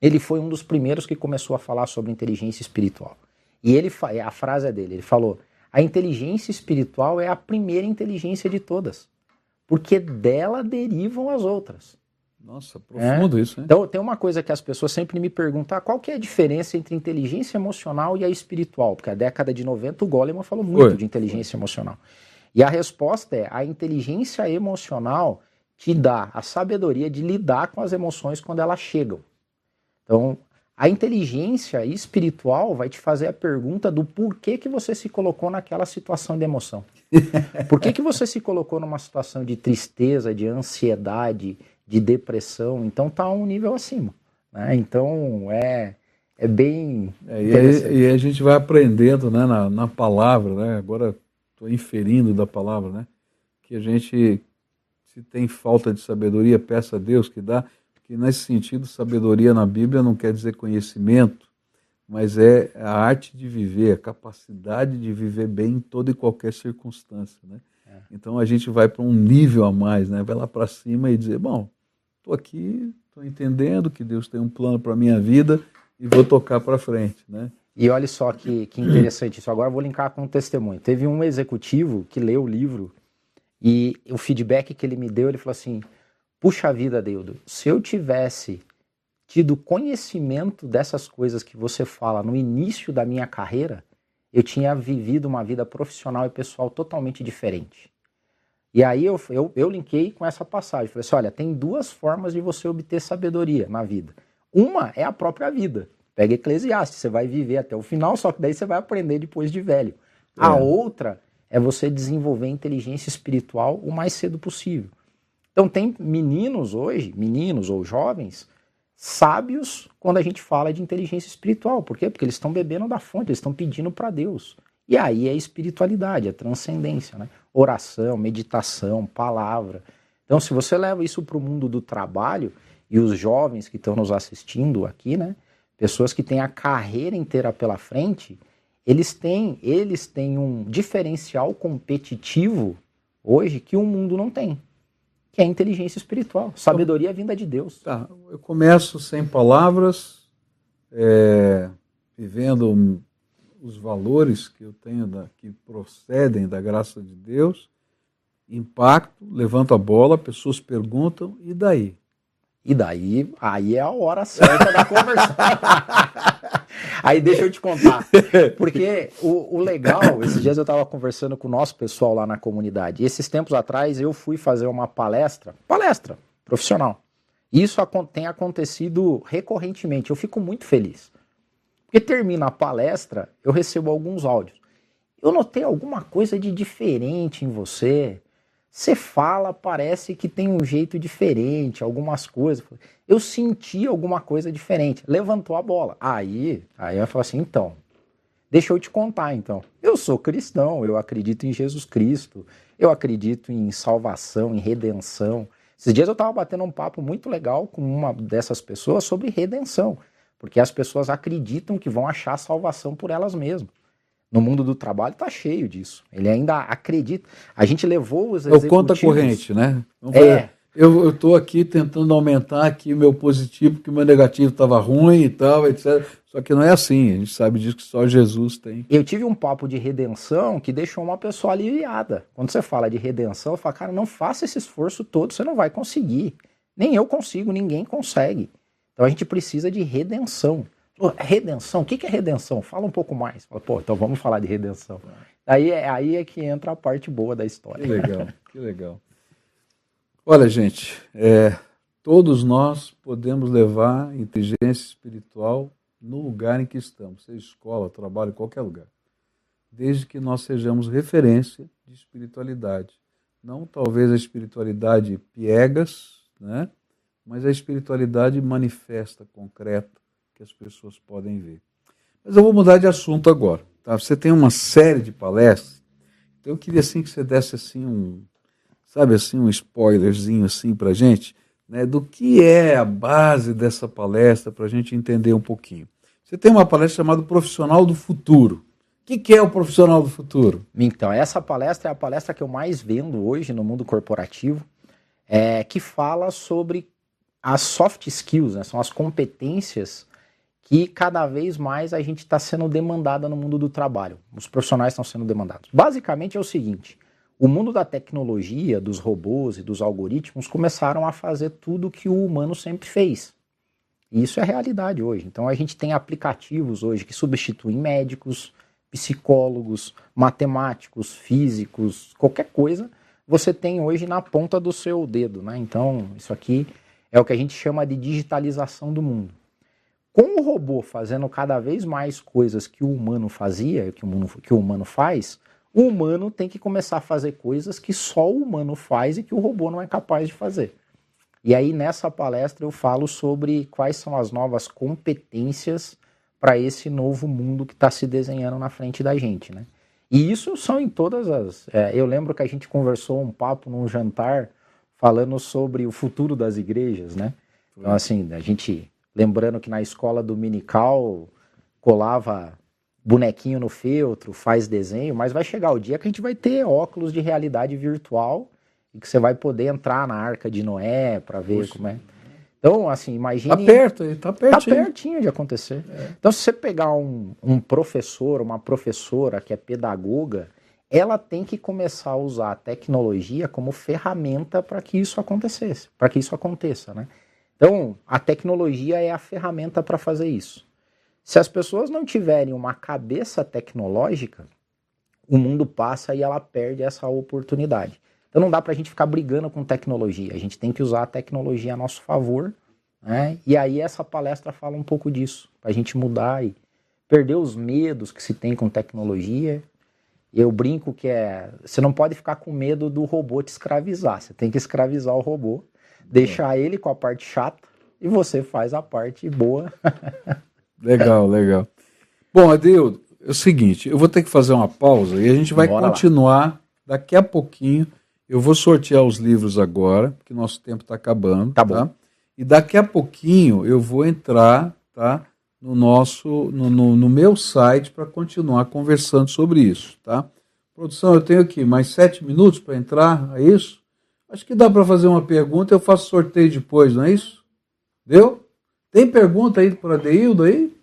ele foi um dos primeiros que começou a falar sobre inteligência espiritual. E ele a frase é dele, ele falou: "A inteligência espiritual é a primeira inteligência de todas, porque dela derivam as outras." Nossa, profundo é? isso, hein? Então, tem uma coisa que as pessoas sempre me perguntam, ah, qual que é a diferença entre inteligência emocional e a espiritual? Porque a década de 90 o Goleman falou muito Oi. de inteligência emocional. E a resposta é, a inteligência emocional te dá a sabedoria de lidar com as emoções quando elas chegam. Então, a inteligência espiritual vai te fazer a pergunta do porquê que você se colocou naquela situação de emoção. Por que, que você se colocou numa situação de tristeza, de ansiedade, de depressão? Então tá um nível acima. Né? Então é, é bem. É, e, aí, e, a gente vai aprendendo né, na, na palavra, né? Agora estou inferindo da palavra, né? Que a gente, se tem falta de sabedoria, peça a Deus que dá, que nesse sentido, sabedoria na Bíblia não quer dizer conhecimento, mas é a arte de viver, a capacidade de viver bem em toda e qualquer circunstância, né? É. Então a gente vai para um nível a mais, né? Vai lá para cima e dizer, bom, estou aqui, estou entendendo que Deus tem um plano para minha vida e vou tocar para frente, né? E olha só que, que interessante isso. Agora vou linkar com um testemunho. Teve um executivo que leu o livro e o feedback que ele me deu, ele falou assim: Puxa vida, Deudo, se eu tivesse tido conhecimento dessas coisas que você fala no início da minha carreira, eu tinha vivido uma vida profissional e pessoal totalmente diferente. E aí eu, eu, eu linkei com essa passagem. Falei assim: olha, tem duas formas de você obter sabedoria na vida. Uma é a própria vida. Pega Eclesiastes, você vai viver até o final, só que daí você vai aprender depois de velho. É. A outra é você desenvolver inteligência espiritual o mais cedo possível. Então tem meninos hoje, meninos ou jovens, sábios quando a gente fala de inteligência espiritual. Por quê? Porque eles estão bebendo da fonte, eles estão pedindo para Deus. E aí é espiritualidade, é transcendência, né? Oração, meditação, palavra. Então, se você leva isso para o mundo do trabalho, e os jovens que estão nos assistindo aqui, né? pessoas que têm a carreira inteira pela frente, eles têm, eles têm um diferencial competitivo hoje que o mundo não tem, que é a inteligência espiritual, sabedoria vinda de Deus. Tá, eu começo sem palavras, é, vivendo os valores que eu tenho, da, que procedem da graça de Deus, impacto, levanto a bola, pessoas perguntam, e daí? E daí, aí é a hora certa da conversa. aí deixa eu te contar. Porque o, o legal, esses dias eu estava conversando com o nosso pessoal lá na comunidade. E esses tempos atrás eu fui fazer uma palestra, palestra profissional. Isso tem acontecido recorrentemente. Eu fico muito feliz. Porque termina a palestra, eu recebo alguns áudios. Eu notei alguma coisa de diferente em você. Você fala, parece que tem um jeito diferente, algumas coisas. Eu senti alguma coisa diferente. Levantou a bola. Aí, aí eu falo assim, então, deixa eu te contar então. Eu sou cristão, eu acredito em Jesus Cristo, eu acredito em salvação, em redenção. Esses dias eu estava batendo um papo muito legal com uma dessas pessoas sobre redenção, porque as pessoas acreditam que vão achar salvação por elas mesmas no mundo do trabalho está cheio disso. Ele ainda acredita. A gente levou os executivos... É o conta corrente, né? Vamos é. Eu estou aqui tentando aumentar aqui o meu positivo, porque o meu negativo estava ruim e tal, etc. Só que não é assim, a gente sabe disso que só Jesus tem. Eu tive um papo de redenção que deixou uma pessoa aliviada. Quando você fala de redenção, eu falo, cara, não faça esse esforço todo, você não vai conseguir. Nem eu consigo, ninguém consegue. Então a gente precisa de redenção. Redenção, o que é redenção? Fala um pouco mais. Pô, então vamos falar de redenção. Aí é, aí é que entra a parte boa da história. Que legal, que legal. Olha, gente, é, todos nós podemos levar inteligência espiritual no lugar em que estamos, seja escola, trabalho, qualquer lugar. Desde que nós sejamos referência de espiritualidade. Não talvez a espiritualidade piegas, né? Mas a espiritualidade manifesta, concreta, que as pessoas podem ver. Mas eu vou mudar de assunto agora. Tá? Você tem uma série de palestras, então eu queria assim que você desse assim um, sabe assim, um spoilerzinho assim para gente, né, do que é a base dessa palestra para a gente entender um pouquinho. Você tem uma palestra chamada Profissional do Futuro. O que, que, é o profissional do futuro? Então, essa palestra é a palestra que eu mais vendo hoje no mundo corporativo, é, que fala sobre as soft skills, né, são as competências que cada vez mais a gente está sendo demandada no mundo do trabalho. Os profissionais estão sendo demandados. Basicamente é o seguinte: o mundo da tecnologia, dos robôs e dos algoritmos começaram a fazer tudo que o humano sempre fez. E isso é realidade hoje. Então a gente tem aplicativos hoje que substituem médicos, psicólogos, matemáticos, físicos, qualquer coisa, você tem hoje na ponta do seu dedo, né? Então, isso aqui é o que a gente chama de digitalização do mundo. Com o robô fazendo cada vez mais coisas que o humano fazia, que o humano, que o humano faz, o humano tem que começar a fazer coisas que só o humano faz e que o robô não é capaz de fazer. E aí nessa palestra eu falo sobre quais são as novas competências para esse novo mundo que está se desenhando na frente da gente, né? E isso são em todas as. É, eu lembro que a gente conversou um papo num jantar falando sobre o futuro das igrejas, né? Então, assim, a gente. Lembrando que na escola dominical colava bonequinho no feltro, faz desenho, mas vai chegar o dia que a gente vai ter óculos de realidade virtual e que você vai poder entrar na arca de Noé para ver Puxa. como é. Então, assim, imagine. Tá perto, tá pertinho. Tá pertinho de acontecer. É. Então, se você pegar um, um professor, uma professora que é pedagoga, ela tem que começar a usar a tecnologia como ferramenta para que isso acontecesse, para que isso aconteça, né? Então, a tecnologia é a ferramenta para fazer isso. Se as pessoas não tiverem uma cabeça tecnológica, o mundo passa e ela perde essa oportunidade. Então não dá para a gente ficar brigando com tecnologia. A gente tem que usar a tecnologia a nosso favor. Né? E aí essa palestra fala um pouco disso, para a gente mudar e perder os medos que se tem com tecnologia. Eu brinco que é, você não pode ficar com medo do robô te escravizar. Você tem que escravizar o robô, deixar ele com a parte chata e você faz a parte boa. legal, legal. Bom, Adildo, é o seguinte, eu vou ter que fazer uma pausa e a gente vai Bora continuar lá. daqui a pouquinho eu vou sortear os livros agora, porque nosso tempo está acabando. Tá, tá bom. E daqui a pouquinho eu vou entrar, tá? No nosso, no, no, no meu site para continuar conversando sobre isso, tá? Produção, eu tenho aqui mais sete minutos para entrar, é isso? Acho que dá para fazer uma pergunta, eu faço sorteio depois, não é isso? Deu? Tem pergunta aí para Deildo aí?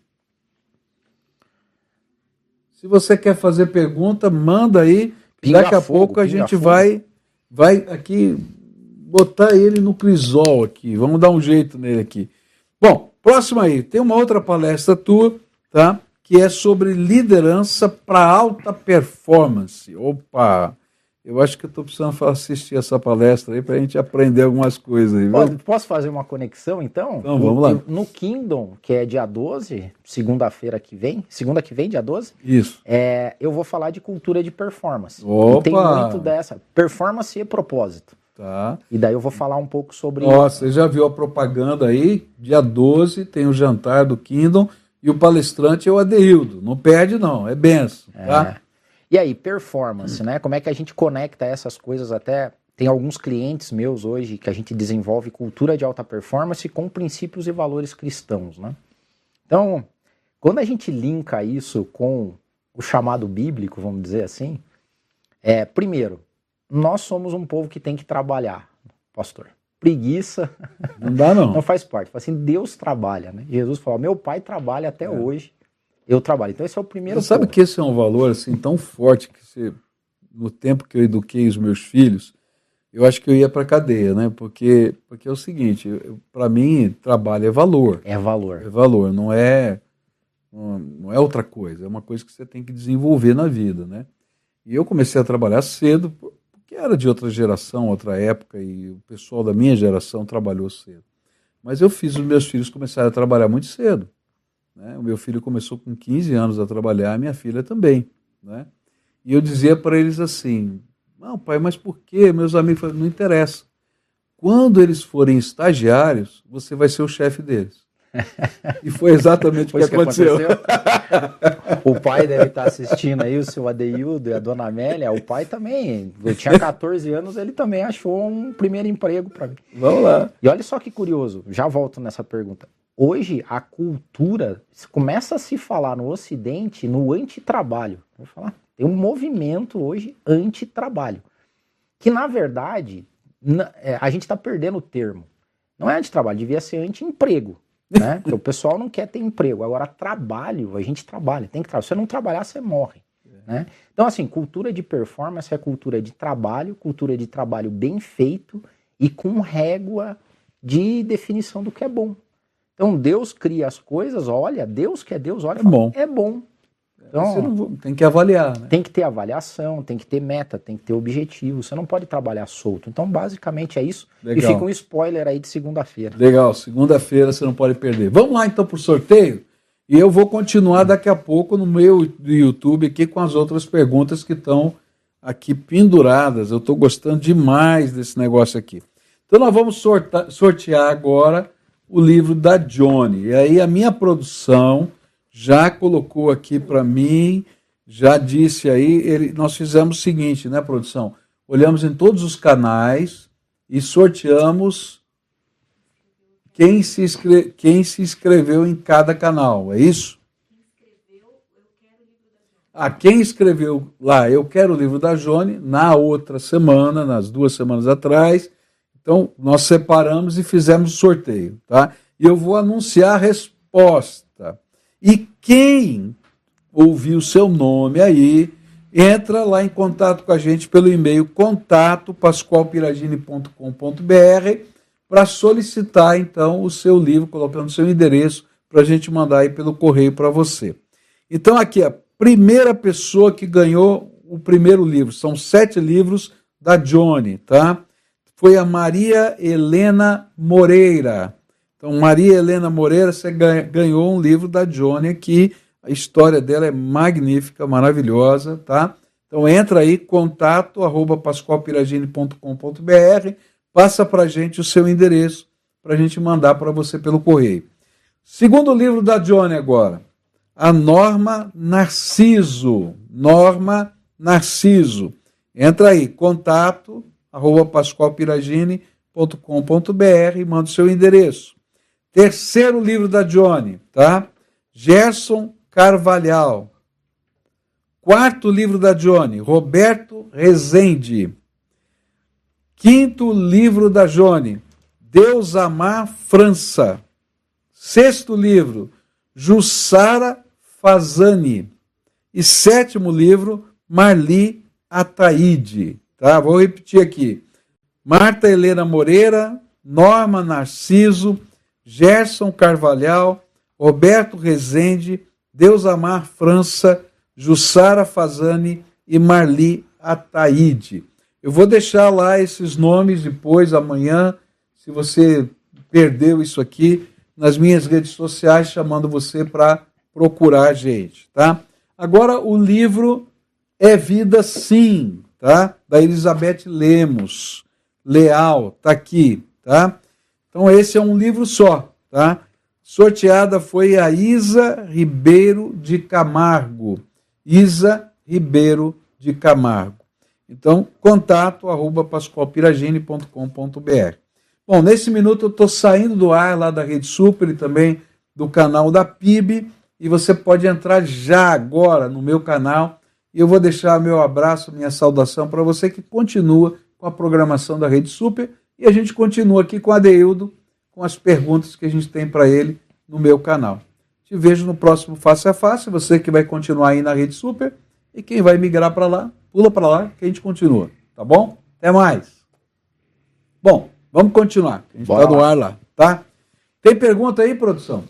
Se você quer fazer pergunta, manda aí. Pinga daqui a fogo, pouco a gente fogo. vai vai aqui botar ele no crisol aqui. Vamos dar um jeito nele aqui. Bom, próximo aí, tem uma outra palestra tua, tá? Que é sobre liderança para alta performance. Opa! Eu acho que eu estou precisando assistir essa palestra aí para a gente aprender algumas coisas aí. Viu? Posso fazer uma conexão então? Então vamos lá. No Kingdom, que é dia 12, segunda-feira que vem, segunda que vem, dia 12, Isso. É, eu vou falar de cultura de performance. Opa! tem muito dessa. Performance e propósito. Tá. E daí eu vou falar um pouco sobre. Nossa, você já viu a propaganda aí? Dia 12 tem o jantar do Kingdom e o palestrante é o Adeildo. Não perde, não, é benção. É. Tá? E aí, performance, né? Como é que a gente conecta essas coisas até. Tem alguns clientes meus hoje que a gente desenvolve cultura de alta performance com princípios e valores cristãos, né? Então, quando a gente linka isso com o chamado bíblico, vamos dizer assim, é, primeiro, nós somos um povo que tem que trabalhar, pastor. Preguiça não dá não. não faz parte. Assim, Deus trabalha, né? Jesus falou: "Meu pai trabalha até é. hoje eu trabalho. Então esse é o primeiro. Você sabe que esse é um valor assim tão forte que você, no tempo que eu eduquei os meus filhos, eu acho que eu ia para cadeia, né? Porque porque é o seguinte, para mim trabalho é valor. É valor. É valor, não é não é outra coisa, é uma coisa que você tem que desenvolver na vida, né? E eu comecei a trabalhar cedo, porque era de outra geração, outra época, e o pessoal da minha geração trabalhou cedo. Mas eu fiz os meus filhos começarem a trabalhar muito cedo. Né? O meu filho começou com 15 anos a trabalhar, a minha filha também. Né? E eu dizia para eles assim: Não, pai, mas por quê? Meus amigos falaram: Não interessa. Quando eles forem estagiários, você vai ser o chefe deles. E foi exatamente o que, que aconteceu. aconteceu. o pai deve estar assistindo aí, o seu Adeildo e a dona Amélia. O pai também, eu tinha 14 anos, ele também achou um primeiro emprego para mim. Vamos lá. E olha só que curioso, já volto nessa pergunta. Hoje a cultura começa a se falar no Ocidente no antitrabalho. Vou falar, tem um movimento hoje antitrabalho, que na verdade é, a gente está perdendo o termo. Não é antitrabalho, devia ser anti-emprego. Né? Porque o pessoal não quer ter emprego. Agora, trabalho, a gente trabalha, tem que trabalhar. Se você não trabalhar, você morre. Né? Então, assim, cultura de performance é cultura de trabalho, cultura de trabalho bem feito e com régua de definição do que é bom. Então Deus cria as coisas, olha, Deus que é Deus, olha, é bom. É bom. Então, não, tem que avaliar. Né? Tem que ter avaliação, tem que ter meta, tem que ter objetivo. Você não pode trabalhar solto. Então, basicamente é isso. Legal. E fica um spoiler aí de segunda-feira. Legal, segunda-feira você não pode perder. Vamos lá então para o sorteio. E eu vou continuar daqui a pouco no meu YouTube aqui com as outras perguntas que estão aqui penduradas. Eu estou gostando demais desse negócio aqui. Então nós vamos sortar, sortear agora o livro da Johnny. E aí a minha produção já colocou aqui para mim, já disse aí, ele, nós fizemos o seguinte, né, produção? Olhamos em todos os canais e sorteamos quem se, inscre, quem se inscreveu em cada canal, é isso? A ah, quem escreveu lá, eu quero o livro da Jone, na outra semana, nas duas semanas atrás, então nós separamos e fizemos o sorteio, tá? E eu vou anunciar a resposta. E quem ouvir o seu nome aí, entra lá em contato com a gente pelo e-mail contato pascoalpiragine.com.br para solicitar então o seu livro, colocando o seu endereço para a gente mandar aí pelo correio para você. Então aqui a primeira pessoa que ganhou o primeiro livro, são sete livros da Johnny, tá? Foi a Maria Helena Moreira. Então Maria Helena Moreira, você ganhou um livro da Johnny aqui a história dela é magnífica, maravilhosa, tá? Então entra aí, contato arroba pascoalpiragine.com.br, passa para gente o seu endereço para a gente mandar para você pelo correio. Segundo livro da Johnny agora, a Norma Narciso. Norma Narciso. Entra aí, contato arroba pascoalpiragine.com.br e manda o seu endereço. Terceiro livro da Johnny, tá? Gerson Carvalhal. Quarto livro da Johnny, Roberto Rezende. Quinto livro da Johnny, Deus Amar França. Sexto livro, Jussara Fazani. E sétimo livro, Marli Ataíde. Tá? Vou repetir aqui. Marta Helena Moreira, Norma Narciso, Gerson Carvalhal, Roberto Rezende, Deus Amar França, Jussara Fazani e Marli Ataíde. Eu vou deixar lá esses nomes depois, amanhã, se você perdeu isso aqui, nas minhas redes sociais, chamando você para procurar a gente, tá? Agora, o livro É Vida Sim, tá? Da Elizabeth Lemos, Leal, tá aqui, tá? Então, esse é um livro só, tá? Sorteada foi a Isa Ribeiro de Camargo. Isa Ribeiro de Camargo. Então, contato arroba. Bom, nesse minuto eu estou saindo do ar lá da Rede Super e também do canal da PIB. E você pode entrar já agora no meu canal. E eu vou deixar meu abraço, minha saudação para você que continua com a programação da Rede Super. E a gente continua aqui com a Adeildo com as perguntas que a gente tem para ele no meu canal. Te vejo no próximo Face a Face, você que vai continuar aí na Rede Super e quem vai migrar para lá, pula para lá que a gente continua, tá bom? Até mais. Bom, vamos continuar. A gente está no ar lá, tá? Tem pergunta aí, produção?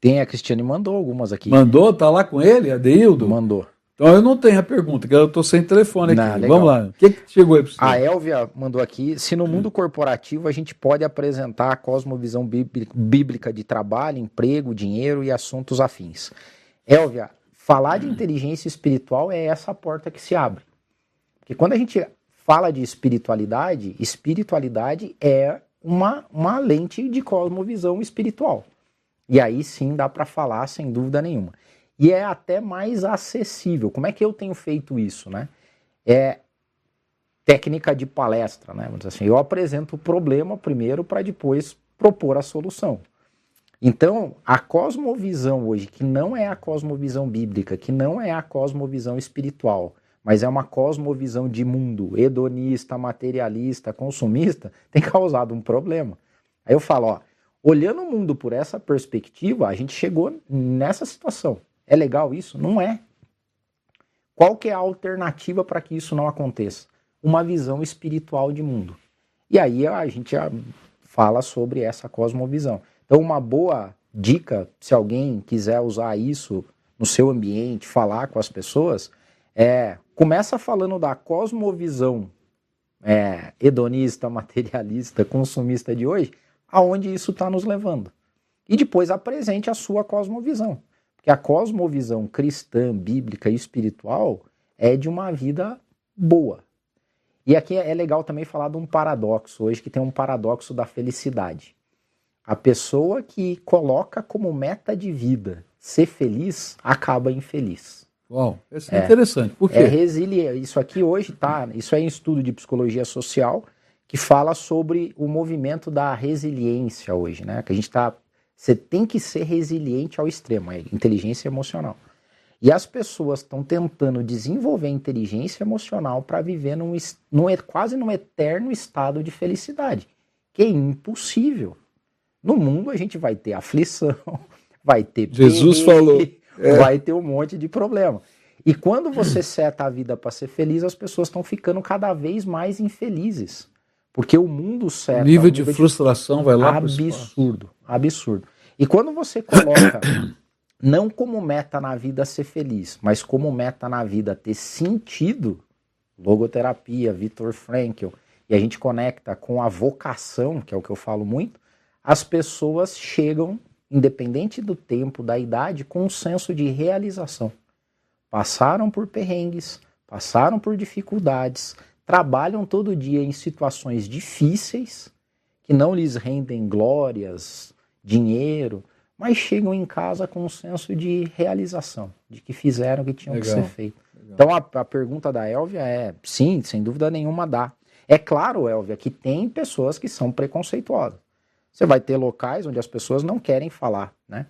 Tem, a Cristiane mandou algumas aqui. Mandou? Tá lá com ele, Adeildo? Mandou. Então eu não tenho a pergunta, que eu estou sem telefone aqui. Não, Vamos lá. O que, que chegou aí para você? A Elvia mandou aqui: se no mundo corporativo a gente pode apresentar a cosmovisão bíblica de trabalho, emprego, dinheiro e assuntos afins. Elvia, falar de inteligência espiritual é essa porta que se abre. Porque quando a gente fala de espiritualidade, espiritualidade é uma, uma lente de cosmovisão espiritual. E aí sim dá para falar sem dúvida nenhuma e é até mais acessível. Como é que eu tenho feito isso, né? É técnica de palestra, né? Vamos dizer assim, eu apresento o problema primeiro para depois propor a solução. Então, a cosmovisão hoje, que não é a cosmovisão bíblica, que não é a cosmovisão espiritual, mas é uma cosmovisão de mundo, hedonista, materialista, consumista, tem causado um problema. Aí eu falo, ó, olhando o mundo por essa perspectiva, a gente chegou nessa situação. É legal isso? Não é. Qual que é a alternativa para que isso não aconteça? Uma visão espiritual de mundo. E aí a gente fala sobre essa cosmovisão. Então, uma boa dica, se alguém quiser usar isso no seu ambiente, falar com as pessoas, é começa falando da cosmovisão é, hedonista, materialista, consumista de hoje, aonde isso está nos levando. E depois apresente a sua cosmovisão. Porque a cosmovisão cristã, bíblica e espiritual é de uma vida boa. E aqui é legal também falar de um paradoxo hoje, que tem um paradoxo da felicidade. A pessoa que coloca como meta de vida ser feliz acaba infeliz. Uau, isso é, é interessante. Por quê? É resiliência. Isso aqui hoje tá. Isso é em estudo de psicologia social que fala sobre o movimento da resiliência hoje, né? Que a gente está. Você tem que ser resiliente ao extremo, é inteligência emocional. E as pessoas estão tentando desenvolver inteligência emocional para viver num, num, quase num eterno estado de felicidade, que é impossível. No mundo a gente vai ter aflição, vai ter Jesus falou, é. vai ter um monte de problema. E quando você seta a vida para ser feliz, as pessoas estão ficando cada vez mais infelizes. Porque o mundo seta. O nível de frustração vai lá Absurdo, absurdo. E quando você coloca não como meta na vida ser feliz, mas como meta na vida ter sentido, logoterapia, Viktor Frankl, e a gente conecta com a vocação, que é o que eu falo muito, as pessoas chegam, independente do tempo, da idade, com um senso de realização. Passaram por perrengues, passaram por dificuldades, trabalham todo dia em situações difíceis, que não lhes rendem glórias, dinheiro, mas chegam em casa com um senso de realização, de que fizeram o que tinham Legal. que ser feito. Legal. Então a, a, pergunta da Elvia é: sim, sem dúvida nenhuma dá. É claro, Elvia, que tem pessoas que são preconceituosas. Você vai ter locais onde as pessoas não querem falar, né?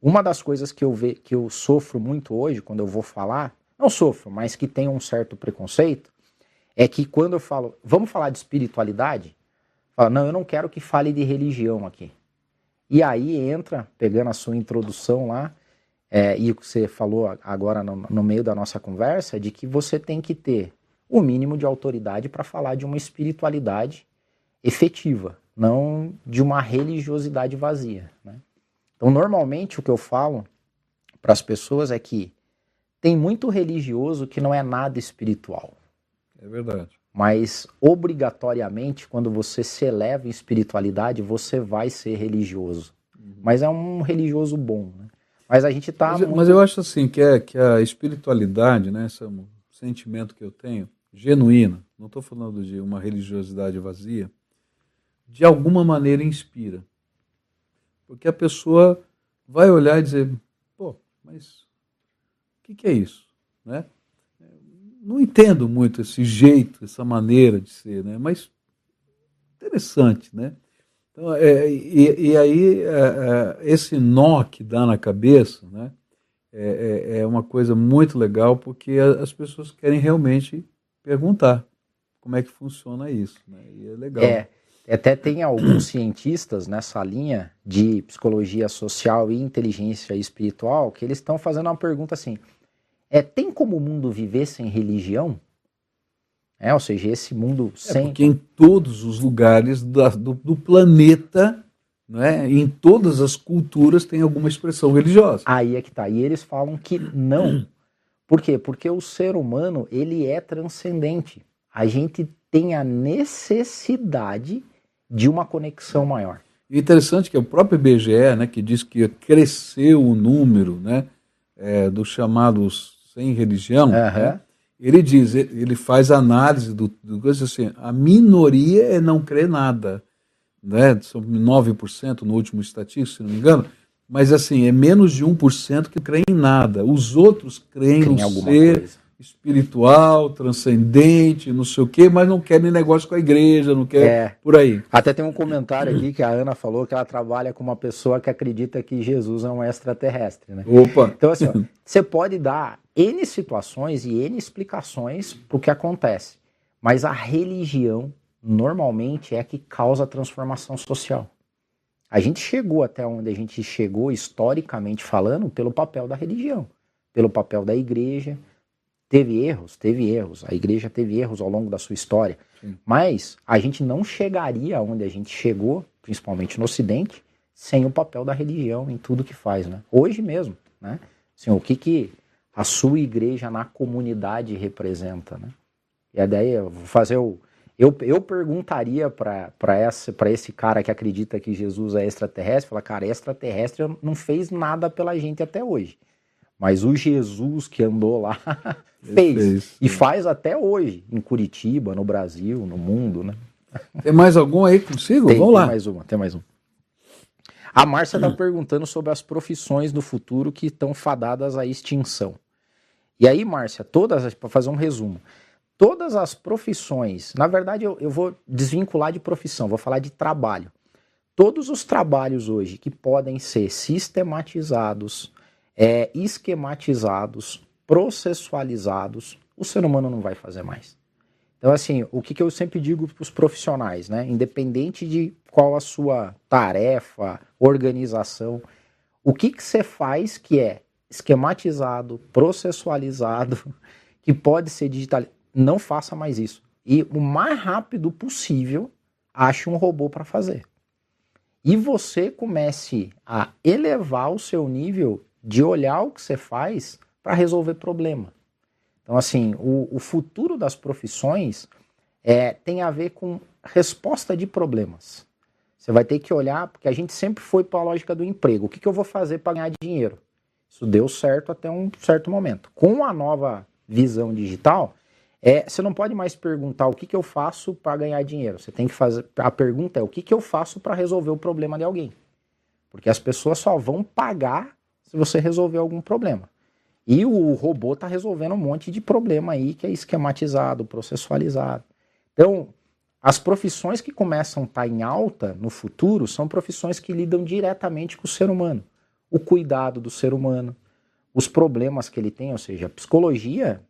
Uma das coisas que eu, ve, que eu sofro muito hoje, quando eu vou falar, não sofro, mas que tem um certo preconceito, é que quando eu falo, vamos falar de espiritualidade, fala, não, eu não quero que fale de religião aqui. E aí entra, pegando a sua introdução lá, é, e o que você falou agora no, no, meio da nossa conversa, de que você tem que ter o mínimo de autoridade para falar de uma espiritualidade efetiva, não de uma religiosidade vazia. Né? Então, normalmente, o que eu falo para as pessoas é que tem muito religioso que não é nada espiritual. É verdade. Mas obrigatoriamente, quando você se eleva em espiritualidade, você vai ser religioso. Uhum. Mas é um religioso bom. Né? Mas a gente está. Mas, muito... mas, eu acho assim que, é, que a espiritualidade, né, esse é um sentimento que eu tenho, genuíno, não estou falando de uma religiosidade vazia, de alguma maneira inspira. Porque a pessoa vai olhar e dizer, pô, mas o que, que é isso? Né? Não entendo muito esse jeito, essa maneira de ser, né? Mas interessante, né? Então, é, e, e, aí é, é, esse nó que dá na cabeça, né? É, é, é, uma coisa muito legal porque as pessoas querem realmente perguntar como é que funciona isso, né? E é legal. É, até tem alguns cientistas nessa linha de psicologia social e inteligência espiritual que eles estão fazendo uma pergunta assim: é, tem como o mundo viver sem religião? É, ou seja, esse mundo é, sem. É porque em todos os lugares da, do, do, planeta, né, em todas as culturas, tem alguma expressão religiosa. Aí é que tá. E eles falam que não. Por quê? Porque o ser humano ele é transcendente. A gente tem a necessidade de uma conexão maior. E interessante que é o próprio IBGE, né, que diz que cresceu o número né, é, dos chamados sem religião, uhum. né? ele diz, ele faz análise do, do assim, a minoria é não crer nada, né? São 9% no último estatístico, se não me engano, mas assim, é menos de 1% que creem em nada. Os outros creem no ser coisa. espiritual, transcendente, não sei o quê, mas não querem negócio com a igreja, não quer é. por aí. Até tem um comentário aqui que a Ana falou que ela trabalha com uma pessoa que acredita que Jesus é um extraterrestre, né? Opa! Então assim, ó, você pode dar N situações e N explicações para o que acontece. Mas a religião normalmente é a que causa a transformação social. A gente chegou até onde a gente chegou, historicamente falando, pelo papel da religião, pelo papel da igreja. Teve erros, teve erros. A igreja teve erros ao longo da sua história. Sim. Mas a gente não chegaria onde a gente chegou, principalmente no Ocidente, sem o papel da religião em tudo que faz. Né? Hoje mesmo. Né? Assim, o que, que a sua igreja na comunidade representa, né? E daí eu vou fazer o eu, eu perguntaria para esse cara que acredita que Jesus é extraterrestre, falar, cara, extraterrestre não fez nada pela gente até hoje. Mas o Jesus que andou lá fez. fez. E faz até hoje, em Curitiba, no Brasil, no mundo, né? Tem mais algum aí consigo? Tem, Vamos lá. Tem mais uma, tem mais uma. A Márcia está perguntando sobre as profissões do futuro que estão fadadas à extinção. E aí, Márcia, todas, para fazer um resumo, todas as profissões, na verdade eu, eu vou desvincular de profissão, vou falar de trabalho. Todos os trabalhos hoje que podem ser sistematizados, é, esquematizados, processualizados, o ser humano não vai fazer mais. Então, assim, o que, que eu sempre digo para os profissionais, né? Independente de qual a sua tarefa, organização, o que, que você faz que é esquematizado, processualizado, que pode ser digitalizado, não faça mais isso. E o mais rápido possível, ache um robô para fazer. E você comece a elevar o seu nível de olhar o que você faz para resolver problema. Então, assim, o, o futuro das profissões é, tem a ver com resposta de problemas. Você vai ter que olhar, porque a gente sempre foi para a lógica do emprego. O que, que eu vou fazer para ganhar dinheiro? Isso deu certo até um certo momento. Com a nova visão digital, é, você não pode mais perguntar o que, que eu faço para ganhar dinheiro. Você tem que fazer. A pergunta é o que, que eu faço para resolver o problema de alguém. Porque as pessoas só vão pagar se você resolver algum problema. E o robô está resolvendo um monte de problema aí que é esquematizado, processualizado. Então, as profissões que começam a estar tá em alta no futuro são profissões que lidam diretamente com o ser humano. O cuidado do ser humano, os problemas que ele tem, ou seja, a psicologia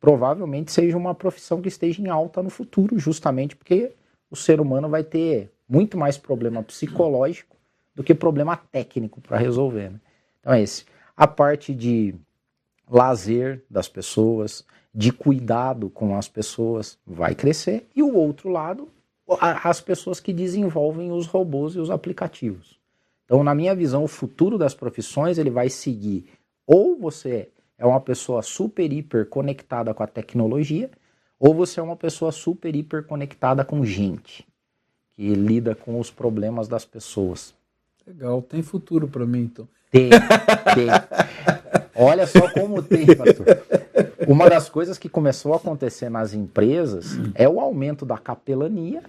provavelmente seja uma profissão que esteja em alta no futuro, justamente porque o ser humano vai ter muito mais problema psicológico do que problema técnico para resolver. Né? Então é esse. A parte de lazer das pessoas, de cuidado com as pessoas, vai crescer. E o outro lado, as pessoas que desenvolvem os robôs e os aplicativos. Então, na minha visão, o futuro das profissões ele vai seguir ou você é uma pessoa super hiper conectada com a tecnologia, ou você é uma pessoa super hiper conectada com gente, que lida com os problemas das pessoas. Legal, tem futuro para mim então. Tem, tem. Olha só como tem, pastor. Uma das coisas que começou a acontecer nas empresas é o aumento da capelania.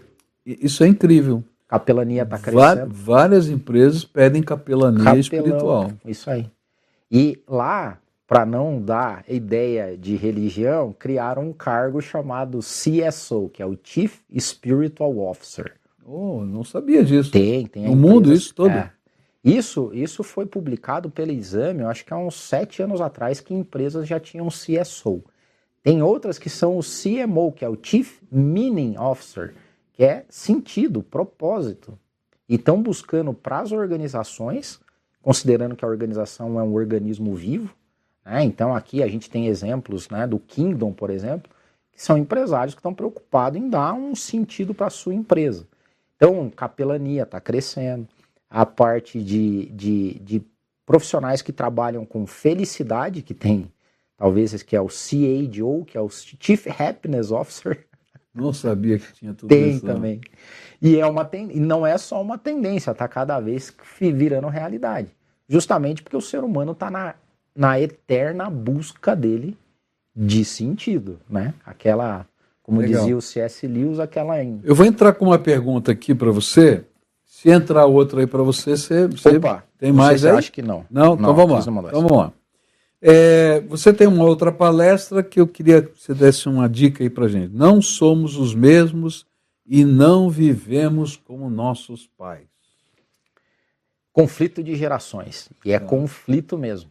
Isso é incrível. Capelania está crescendo. Várias empresas pedem capelania Capelão, espiritual. Isso aí. E lá, para não dar ideia de religião, criaram um cargo chamado CSO, que é o Chief Spiritual Officer. Oh, não sabia disso. Tem, tem. No mundo isso todo? É, isso, isso foi publicado pelo exame, eu acho que há uns sete anos atrás, que empresas já tinham CSO. Tem outras que são o CMO, que é o Chief Meaning Officer, que é sentido, propósito. E estão buscando para as organizações, considerando que a organização é um organismo vivo, né? então aqui a gente tem exemplos né, do Kingdom, por exemplo, que são empresários que estão preocupados em dar um sentido para a sua empresa. Então, capelania está crescendo a parte de, de, de profissionais que trabalham com felicidade, que tem talvez esse que é o CAO, que é o Chief Happiness Officer. Não sabia que tinha tudo tem isso. Tem também. E é uma ten... e não é só uma tendência, está cada vez virando realidade. Justamente porque o ser humano está na, na eterna busca dele de sentido, né? Aquela, como Legal. dizia o C.S. Lewis, aquela... Eu vou entrar com uma pergunta aqui para você, se entrar outro aí para você, você, você Opa, tem mais aí? Acho que não. Não? Então vamos lá. Então vamos lá. É, você tem uma outra palestra que eu queria que você desse uma dica aí para gente. Não somos os mesmos e não vivemos como nossos pais. Conflito de gerações. E é ah. conflito mesmo.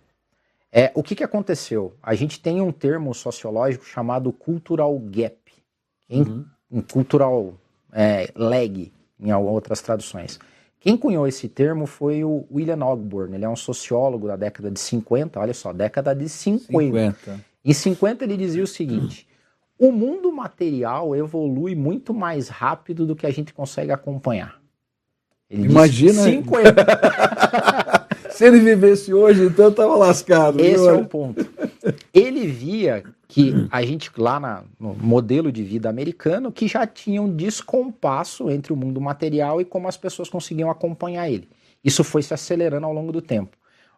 É, o que, que aconteceu? A gente tem um termo sociológico chamado cultural gap. Em, uhum. em cultural é, lag em outras traduções. Quem cunhou esse termo foi o William Ogburn, ele é um sociólogo da década de 50, olha só, década de 50. 50. Em 50 ele dizia o seguinte: o mundo material evolui muito mais rápido do que a gente consegue acompanhar. Ele Imagina. 50. Se ele vivesse hoje, então estava lascado. Esse viu? é o ponto. Ele via que a gente lá na, no modelo de vida americano que já tinha um descompasso entre o mundo material e como as pessoas conseguiam acompanhar ele. Isso foi se acelerando ao longo do tempo.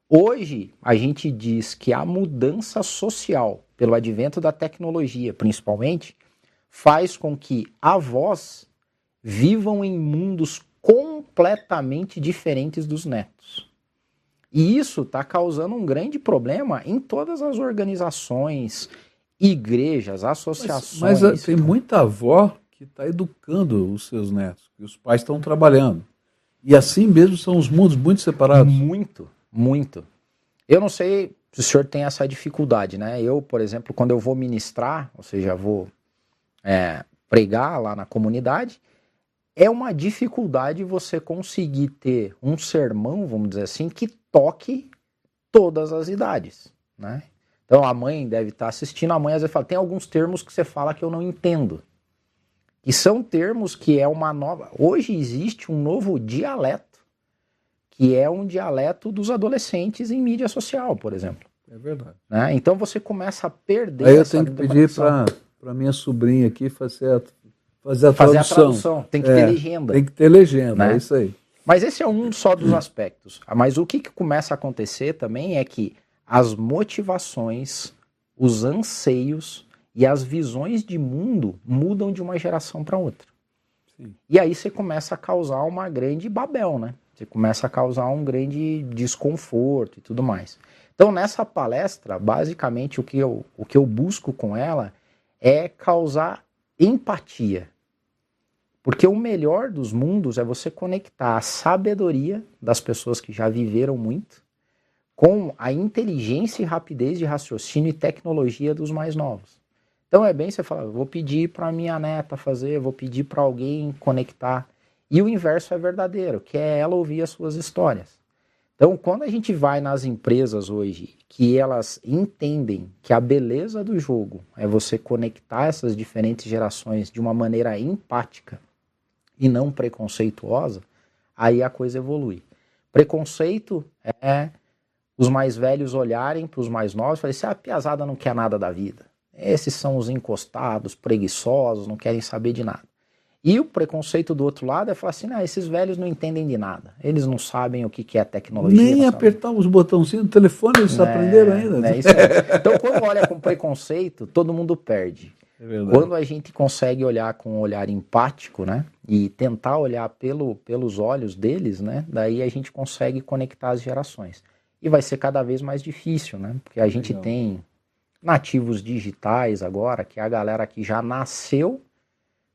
Hoje a gente diz que a mudança social, pelo advento da tecnologia, principalmente, faz com que avós vivam em mundos completamente diferentes dos netos. E isso está causando um grande problema em todas as organizações, igrejas, associações. Mas, mas tem muita avó que está educando os seus netos, e os pais estão trabalhando. E assim mesmo são os mundos muito separados. Muito, muito. Eu não sei se o senhor tem essa dificuldade, né? Eu, por exemplo, quando eu vou ministrar, ou seja, vou é, pregar lá na comunidade, é uma dificuldade você conseguir ter um sermão, vamos dizer assim, que toque todas as idades, né? Então a mãe deve estar assistindo, a mãe às vezes fala, tem alguns termos que você fala que eu não entendo. E são termos que é uma nova. Hoje existe um novo dialeto, que é um dialeto dos adolescentes em mídia social, por exemplo. É verdade. Né? Então você começa a perder. Aí eu tenho que pedir para minha sobrinha aqui fazer a, fazer a fazer tradução. A tradução. Tem que é, ter legenda. Tem que ter legenda, né? é isso aí. Mas esse é um só dos aspectos. Mas o que, que começa a acontecer também é que as motivações, os anseios e as visões de mundo mudam de uma geração para outra. Sim. E aí você começa a causar uma grande babel, né? Você começa a causar um grande desconforto e tudo mais. Então, nessa palestra, basicamente o que eu, o que eu busco com ela é causar empatia. Porque o melhor dos mundos é você conectar a sabedoria das pessoas que já viveram muito com a inteligência e rapidez de raciocínio e tecnologia dos mais novos. Então é bem você falar, vou pedir para minha neta fazer, vou pedir para alguém conectar. E o inverso é verdadeiro, que é ela ouvir as suas histórias. Então, quando a gente vai nas empresas hoje, que elas entendem que a beleza do jogo é você conectar essas diferentes gerações de uma maneira empática, e não preconceituosa, aí a coisa evolui. Preconceito é os mais velhos olharem para os mais novos e falarem assim, ah, a piazada não quer nada da vida. Esses são os encostados, preguiçosos, não querem saber de nada. E o preconceito do outro lado é falar assim, ah, esses velhos não entendem de nada. Eles não sabem o que é tecnologia. Nem apertar os botãozinhos do telefone eles é, aprenderam ainda. É então, quando olha com preconceito, todo mundo perde. É Quando a gente consegue olhar com um olhar empático, né, e tentar olhar pelo, pelos olhos deles, né, daí a gente consegue conectar as gerações. E vai ser cada vez mais difícil, né, porque a gente Legal. tem nativos digitais agora, que é a galera que já nasceu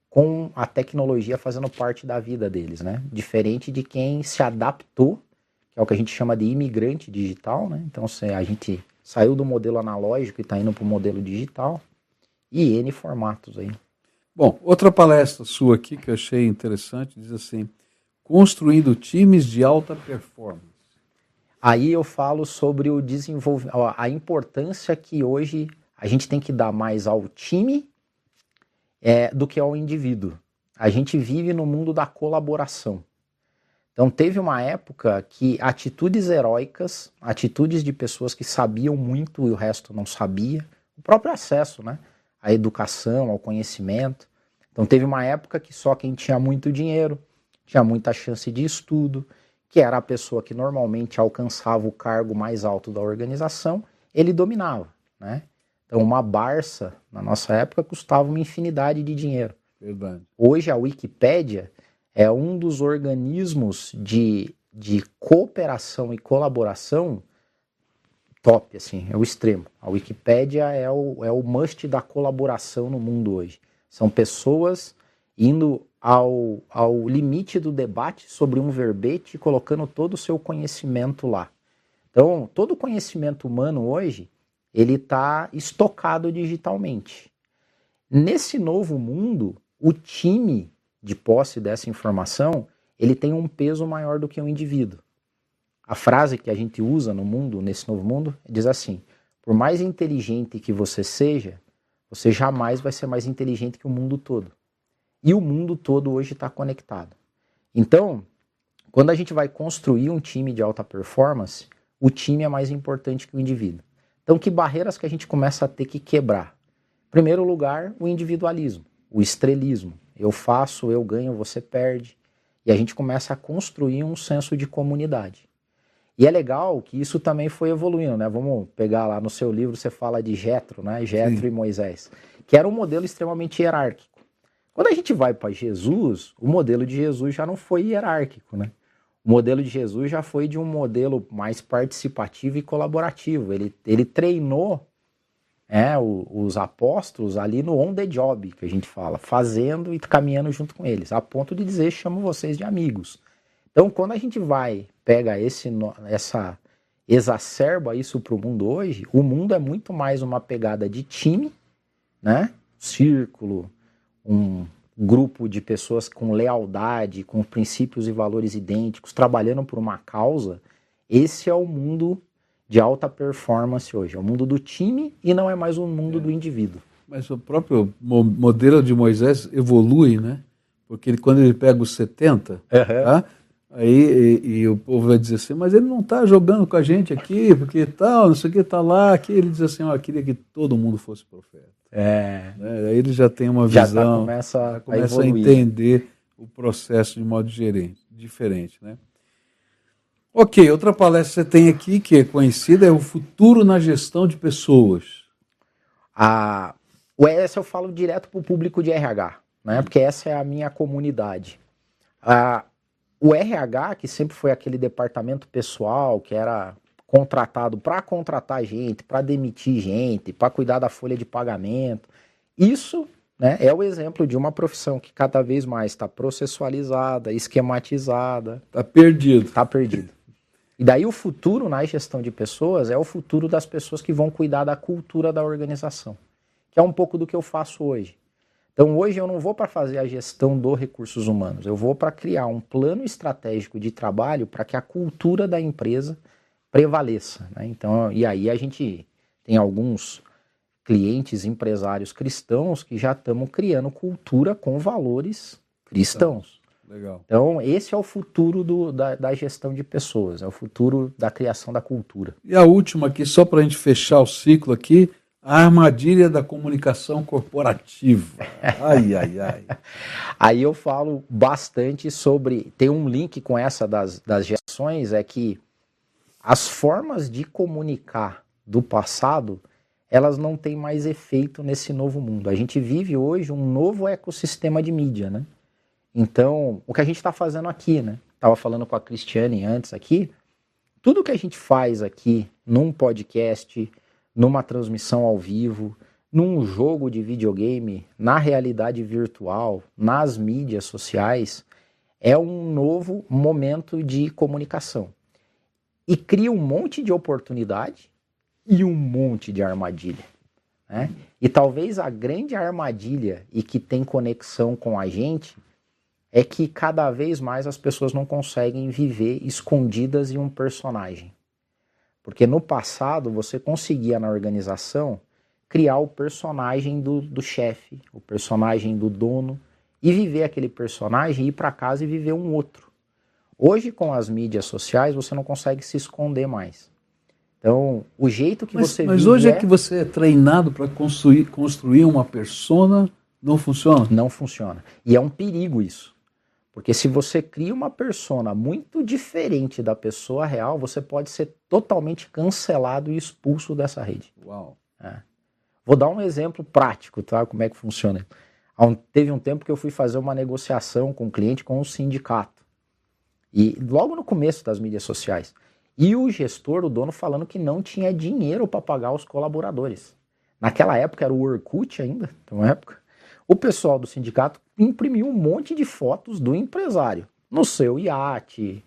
com a tecnologia fazendo parte da vida deles, né, diferente de quem se adaptou, que é o que a gente chama de imigrante digital, né, então a gente saiu do modelo analógico e está indo para o modelo digital, e N formatos aí. Bom, outra palestra sua aqui que eu achei interessante diz assim: construindo times de alta performance. Aí eu falo sobre o desenvolvimento, a importância que hoje a gente tem que dar mais ao time é, do que ao indivíduo. A gente vive no mundo da colaboração. Então teve uma época que atitudes heróicas, atitudes de pessoas que sabiam muito e o resto não sabia, o próprio acesso, né? à educação, ao conhecimento. Então teve uma época que só quem tinha muito dinheiro, tinha muita chance de estudo, que era a pessoa que normalmente alcançava o cargo mais alto da organização, ele dominava, né? Então uma Barça na nossa época custava uma infinidade de dinheiro. Verdade. Hoje a Wikipédia é um dos organismos de, de cooperação e colaboração top, assim, é o extremo. A Wikipédia é o, é o must da colaboração no mundo hoje. São pessoas indo ao, ao limite do debate sobre um verbete colocando todo o seu conhecimento lá. Então, todo o conhecimento humano hoje, ele está estocado digitalmente. Nesse novo mundo, o time de posse dessa informação, ele tem um peso maior do que o indivíduo. A frase que a gente usa no mundo, nesse novo mundo, diz assim: por mais inteligente que você seja, você jamais vai ser mais inteligente que o mundo todo. E o mundo todo hoje está conectado. Então, quando a gente vai construir um time de alta performance, o time é mais importante que o indivíduo. Então, que barreiras que a gente começa a ter que quebrar? Em primeiro lugar, o individualismo, o estrelismo. Eu faço, eu ganho, você perde. E a gente começa a construir um senso de comunidade. E é legal que isso também foi evoluindo, né? Vamos pegar lá no seu livro, você fala de Jetro, né? Jetro e Moisés, que era um modelo extremamente hierárquico. Quando a gente vai para Jesus, o modelo de Jesus já não foi hierárquico, né? O modelo de Jesus já foi de um modelo mais participativo e colaborativo. Ele, ele treinou é, o, os apóstolos ali no on the job, que a gente fala, fazendo e caminhando junto com eles, a ponto de dizer: chamo vocês de amigos. Então, quando a gente vai, pega esse, essa, exacerba isso para o mundo hoje, o mundo é muito mais uma pegada de time, né? Círculo, um grupo de pessoas com lealdade, com princípios e valores idênticos, trabalhando por uma causa. Esse é o mundo de alta performance hoje. É o mundo do time e não é mais o mundo é. do indivíduo. Mas o próprio modelo de Moisés evolui, né? Porque ele, quando ele pega os 70, uhum. tá? Aí e, e, o povo vai dizer assim, mas ele não está jogando com a gente aqui, porque tal, não sei o que, está lá, aqui. Ele diz assim, ó, queria que todo mundo fosse profeta. É. é aí ele já tem uma já tá, visão, tá, começa, já começa a, a, entender o processo de modo gerente, diferente, né? Ok, outra palestra que você tem aqui, que é conhecida, é o futuro na gestão de pessoas. A, o essa eu falo direto para o público de RH, né? Porque essa é a minha comunidade. A, o RH, que sempre foi aquele departamento pessoal, que era contratado para contratar gente, para demitir gente, para cuidar da folha de pagamento, isso né, é o exemplo de uma profissão que cada vez mais está processualizada, esquematizada. Está perdido. Está perdido. E daí o futuro na gestão de pessoas é o futuro das pessoas que vão cuidar da cultura da organização, que é um pouco do que eu faço hoje. Então hoje eu não vou para fazer a gestão dos recursos humanos, eu vou para criar um plano estratégico de trabalho para que a cultura da empresa prevaleça. Né? Então, e aí a gente tem alguns clientes, empresários cristãos que já estamos criando cultura com valores cristãos. Legal. Então, esse é o futuro do, da, da, gestão de pessoas, é o futuro da criação da cultura. E a última aqui, só para a gente fechar o ciclo aqui, a armadilha da comunicação corporativa. Ai, ai, ai. Aí eu falo bastante sobre. Tem um link com essa das, das gestões, é que as formas de comunicar do passado elas não têm mais efeito nesse novo mundo. A gente vive hoje um novo ecossistema de mídia, né? Então, o que a gente está fazendo aqui, né? Estava falando com a Cristiane antes aqui. Tudo que a gente faz aqui num podcast, numa transmissão ao vivo, num jogo de videogame, na realidade virtual, nas mídias sociais, é um novo momento de comunicação. E cria um monte de oportunidade e um monte de armadilha. Né? E talvez a grande armadilha e que tem conexão com a gente é que cada vez mais as pessoas não conseguem viver escondidas em um personagem. Porque no passado você conseguia na organização criar o personagem do, do chefe, o personagem do dono, e viver aquele personagem, ir para casa e viver um outro. Hoje, com as mídias sociais, você não consegue se esconder mais. Então, o jeito que mas, você Mas hoje é... é que você é treinado para construir, construir uma persona, não funciona? Não funciona. E é um perigo isso. Porque se você cria uma persona muito diferente da pessoa real, você pode ser totalmente cancelado e expulso dessa rede. Uau. É. Vou dar um exemplo prático, tá? Como é que funciona. Teve um tempo que eu fui fazer uma negociação com o um cliente com um sindicato. E logo no começo das mídias sociais. E o gestor, o dono, falando que não tinha dinheiro para pagar os colaboradores. Naquela época era o Orkut ainda, uma época. O pessoal do sindicato imprimiu um monte de fotos do empresário no seu iate,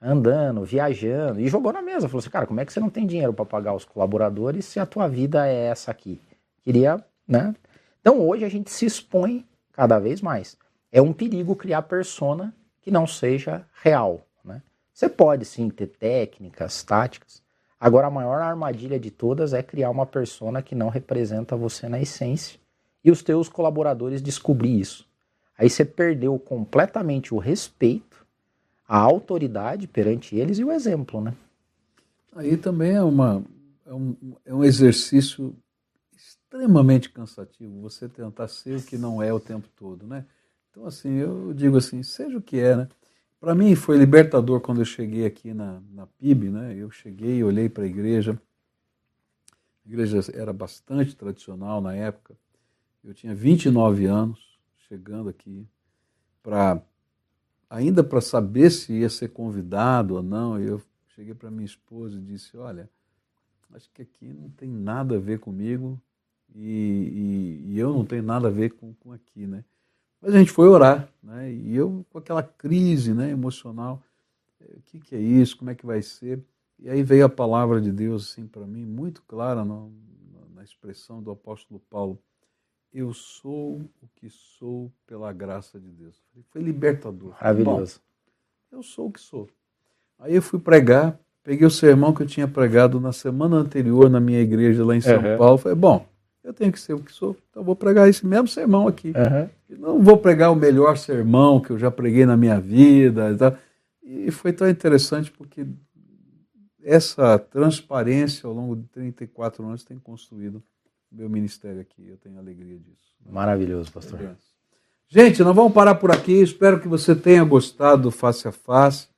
andando, viajando, e jogou na mesa. Falou assim, cara, como é que você não tem dinheiro para pagar os colaboradores se a tua vida é essa aqui? Queria, né? Então hoje a gente se expõe cada vez mais. É um perigo criar persona que não seja real. Né? Você pode sim ter técnicas, táticas. Agora a maior armadilha de todas é criar uma persona que não representa você na essência e os teus colaboradores descobrir isso. Aí você perdeu completamente o respeito, a autoridade perante eles e o exemplo, né? Aí também é, uma, é, um, é um exercício extremamente cansativo você tentar ser o que não é o tempo todo, né? Então, assim, eu digo assim, seja o que é, né? Para mim foi libertador quando eu cheguei aqui na, na PIB, né? Eu cheguei, olhei para a igreja, a igreja era bastante tradicional na época, eu tinha 29 anos, chegando aqui para ainda para saber se ia ser convidado ou não, eu cheguei para minha esposa e disse: Olha, acho que aqui não tem nada a ver comigo e, e, e eu não tenho nada a ver com, com aqui, né? Mas a gente foi orar, né? E eu com aquela crise, né, emocional, o que, que é isso? Como é que vai ser? E aí veio a palavra de Deus assim para mim muito clara na, na expressão do apóstolo Paulo eu sou o que sou pela graça de Deus. Foi libertador. Maravilhoso. Bom, eu sou o que sou. Aí eu fui pregar, peguei o sermão que eu tinha pregado na semana anterior na minha igreja lá em São uhum. Paulo. Falei, bom, eu tenho que ser o que sou, então vou pregar esse mesmo sermão aqui. Uhum. Não vou pregar o melhor sermão que eu já preguei na minha vida. E, e foi tão interessante porque essa transparência ao longo de 34 anos tem construído meu ministério aqui. Eu tenho alegria disso. Maravilhoso, pastor. Gente, nós vamos parar por aqui. Espero que você tenha gostado do Face a Face.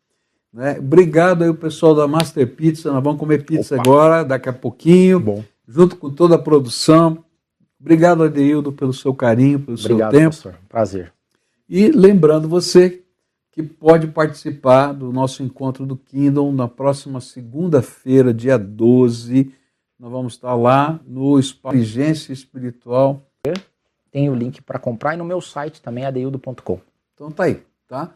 Né? Obrigado aí o pessoal da Master Pizza. Nós vamos comer pizza Opa. agora, daqui a pouquinho, Bom. junto com toda a produção. Obrigado, Adeildo, pelo seu carinho, pelo Obrigado, seu tempo. Pastor. Prazer. E lembrando você que pode participar do nosso encontro do Kingdom na próxima segunda-feira, dia 12 nós vamos estar lá no Inteligência Espiritual. Tem o link para comprar e no meu site também, adeildo.com. Então tá aí, tá?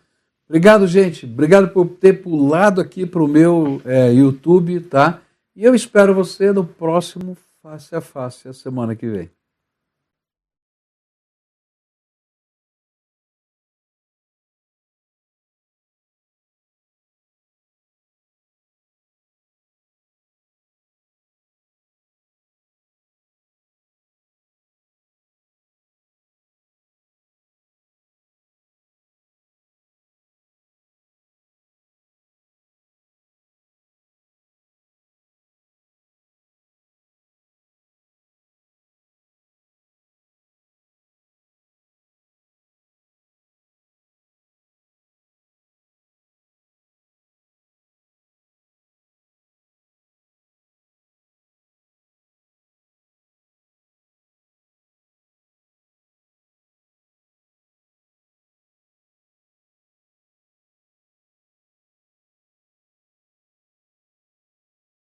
Obrigado, gente. Obrigado por ter pulado aqui para o meu é, YouTube, tá? E eu espero você no próximo Face a Face, a semana que vem.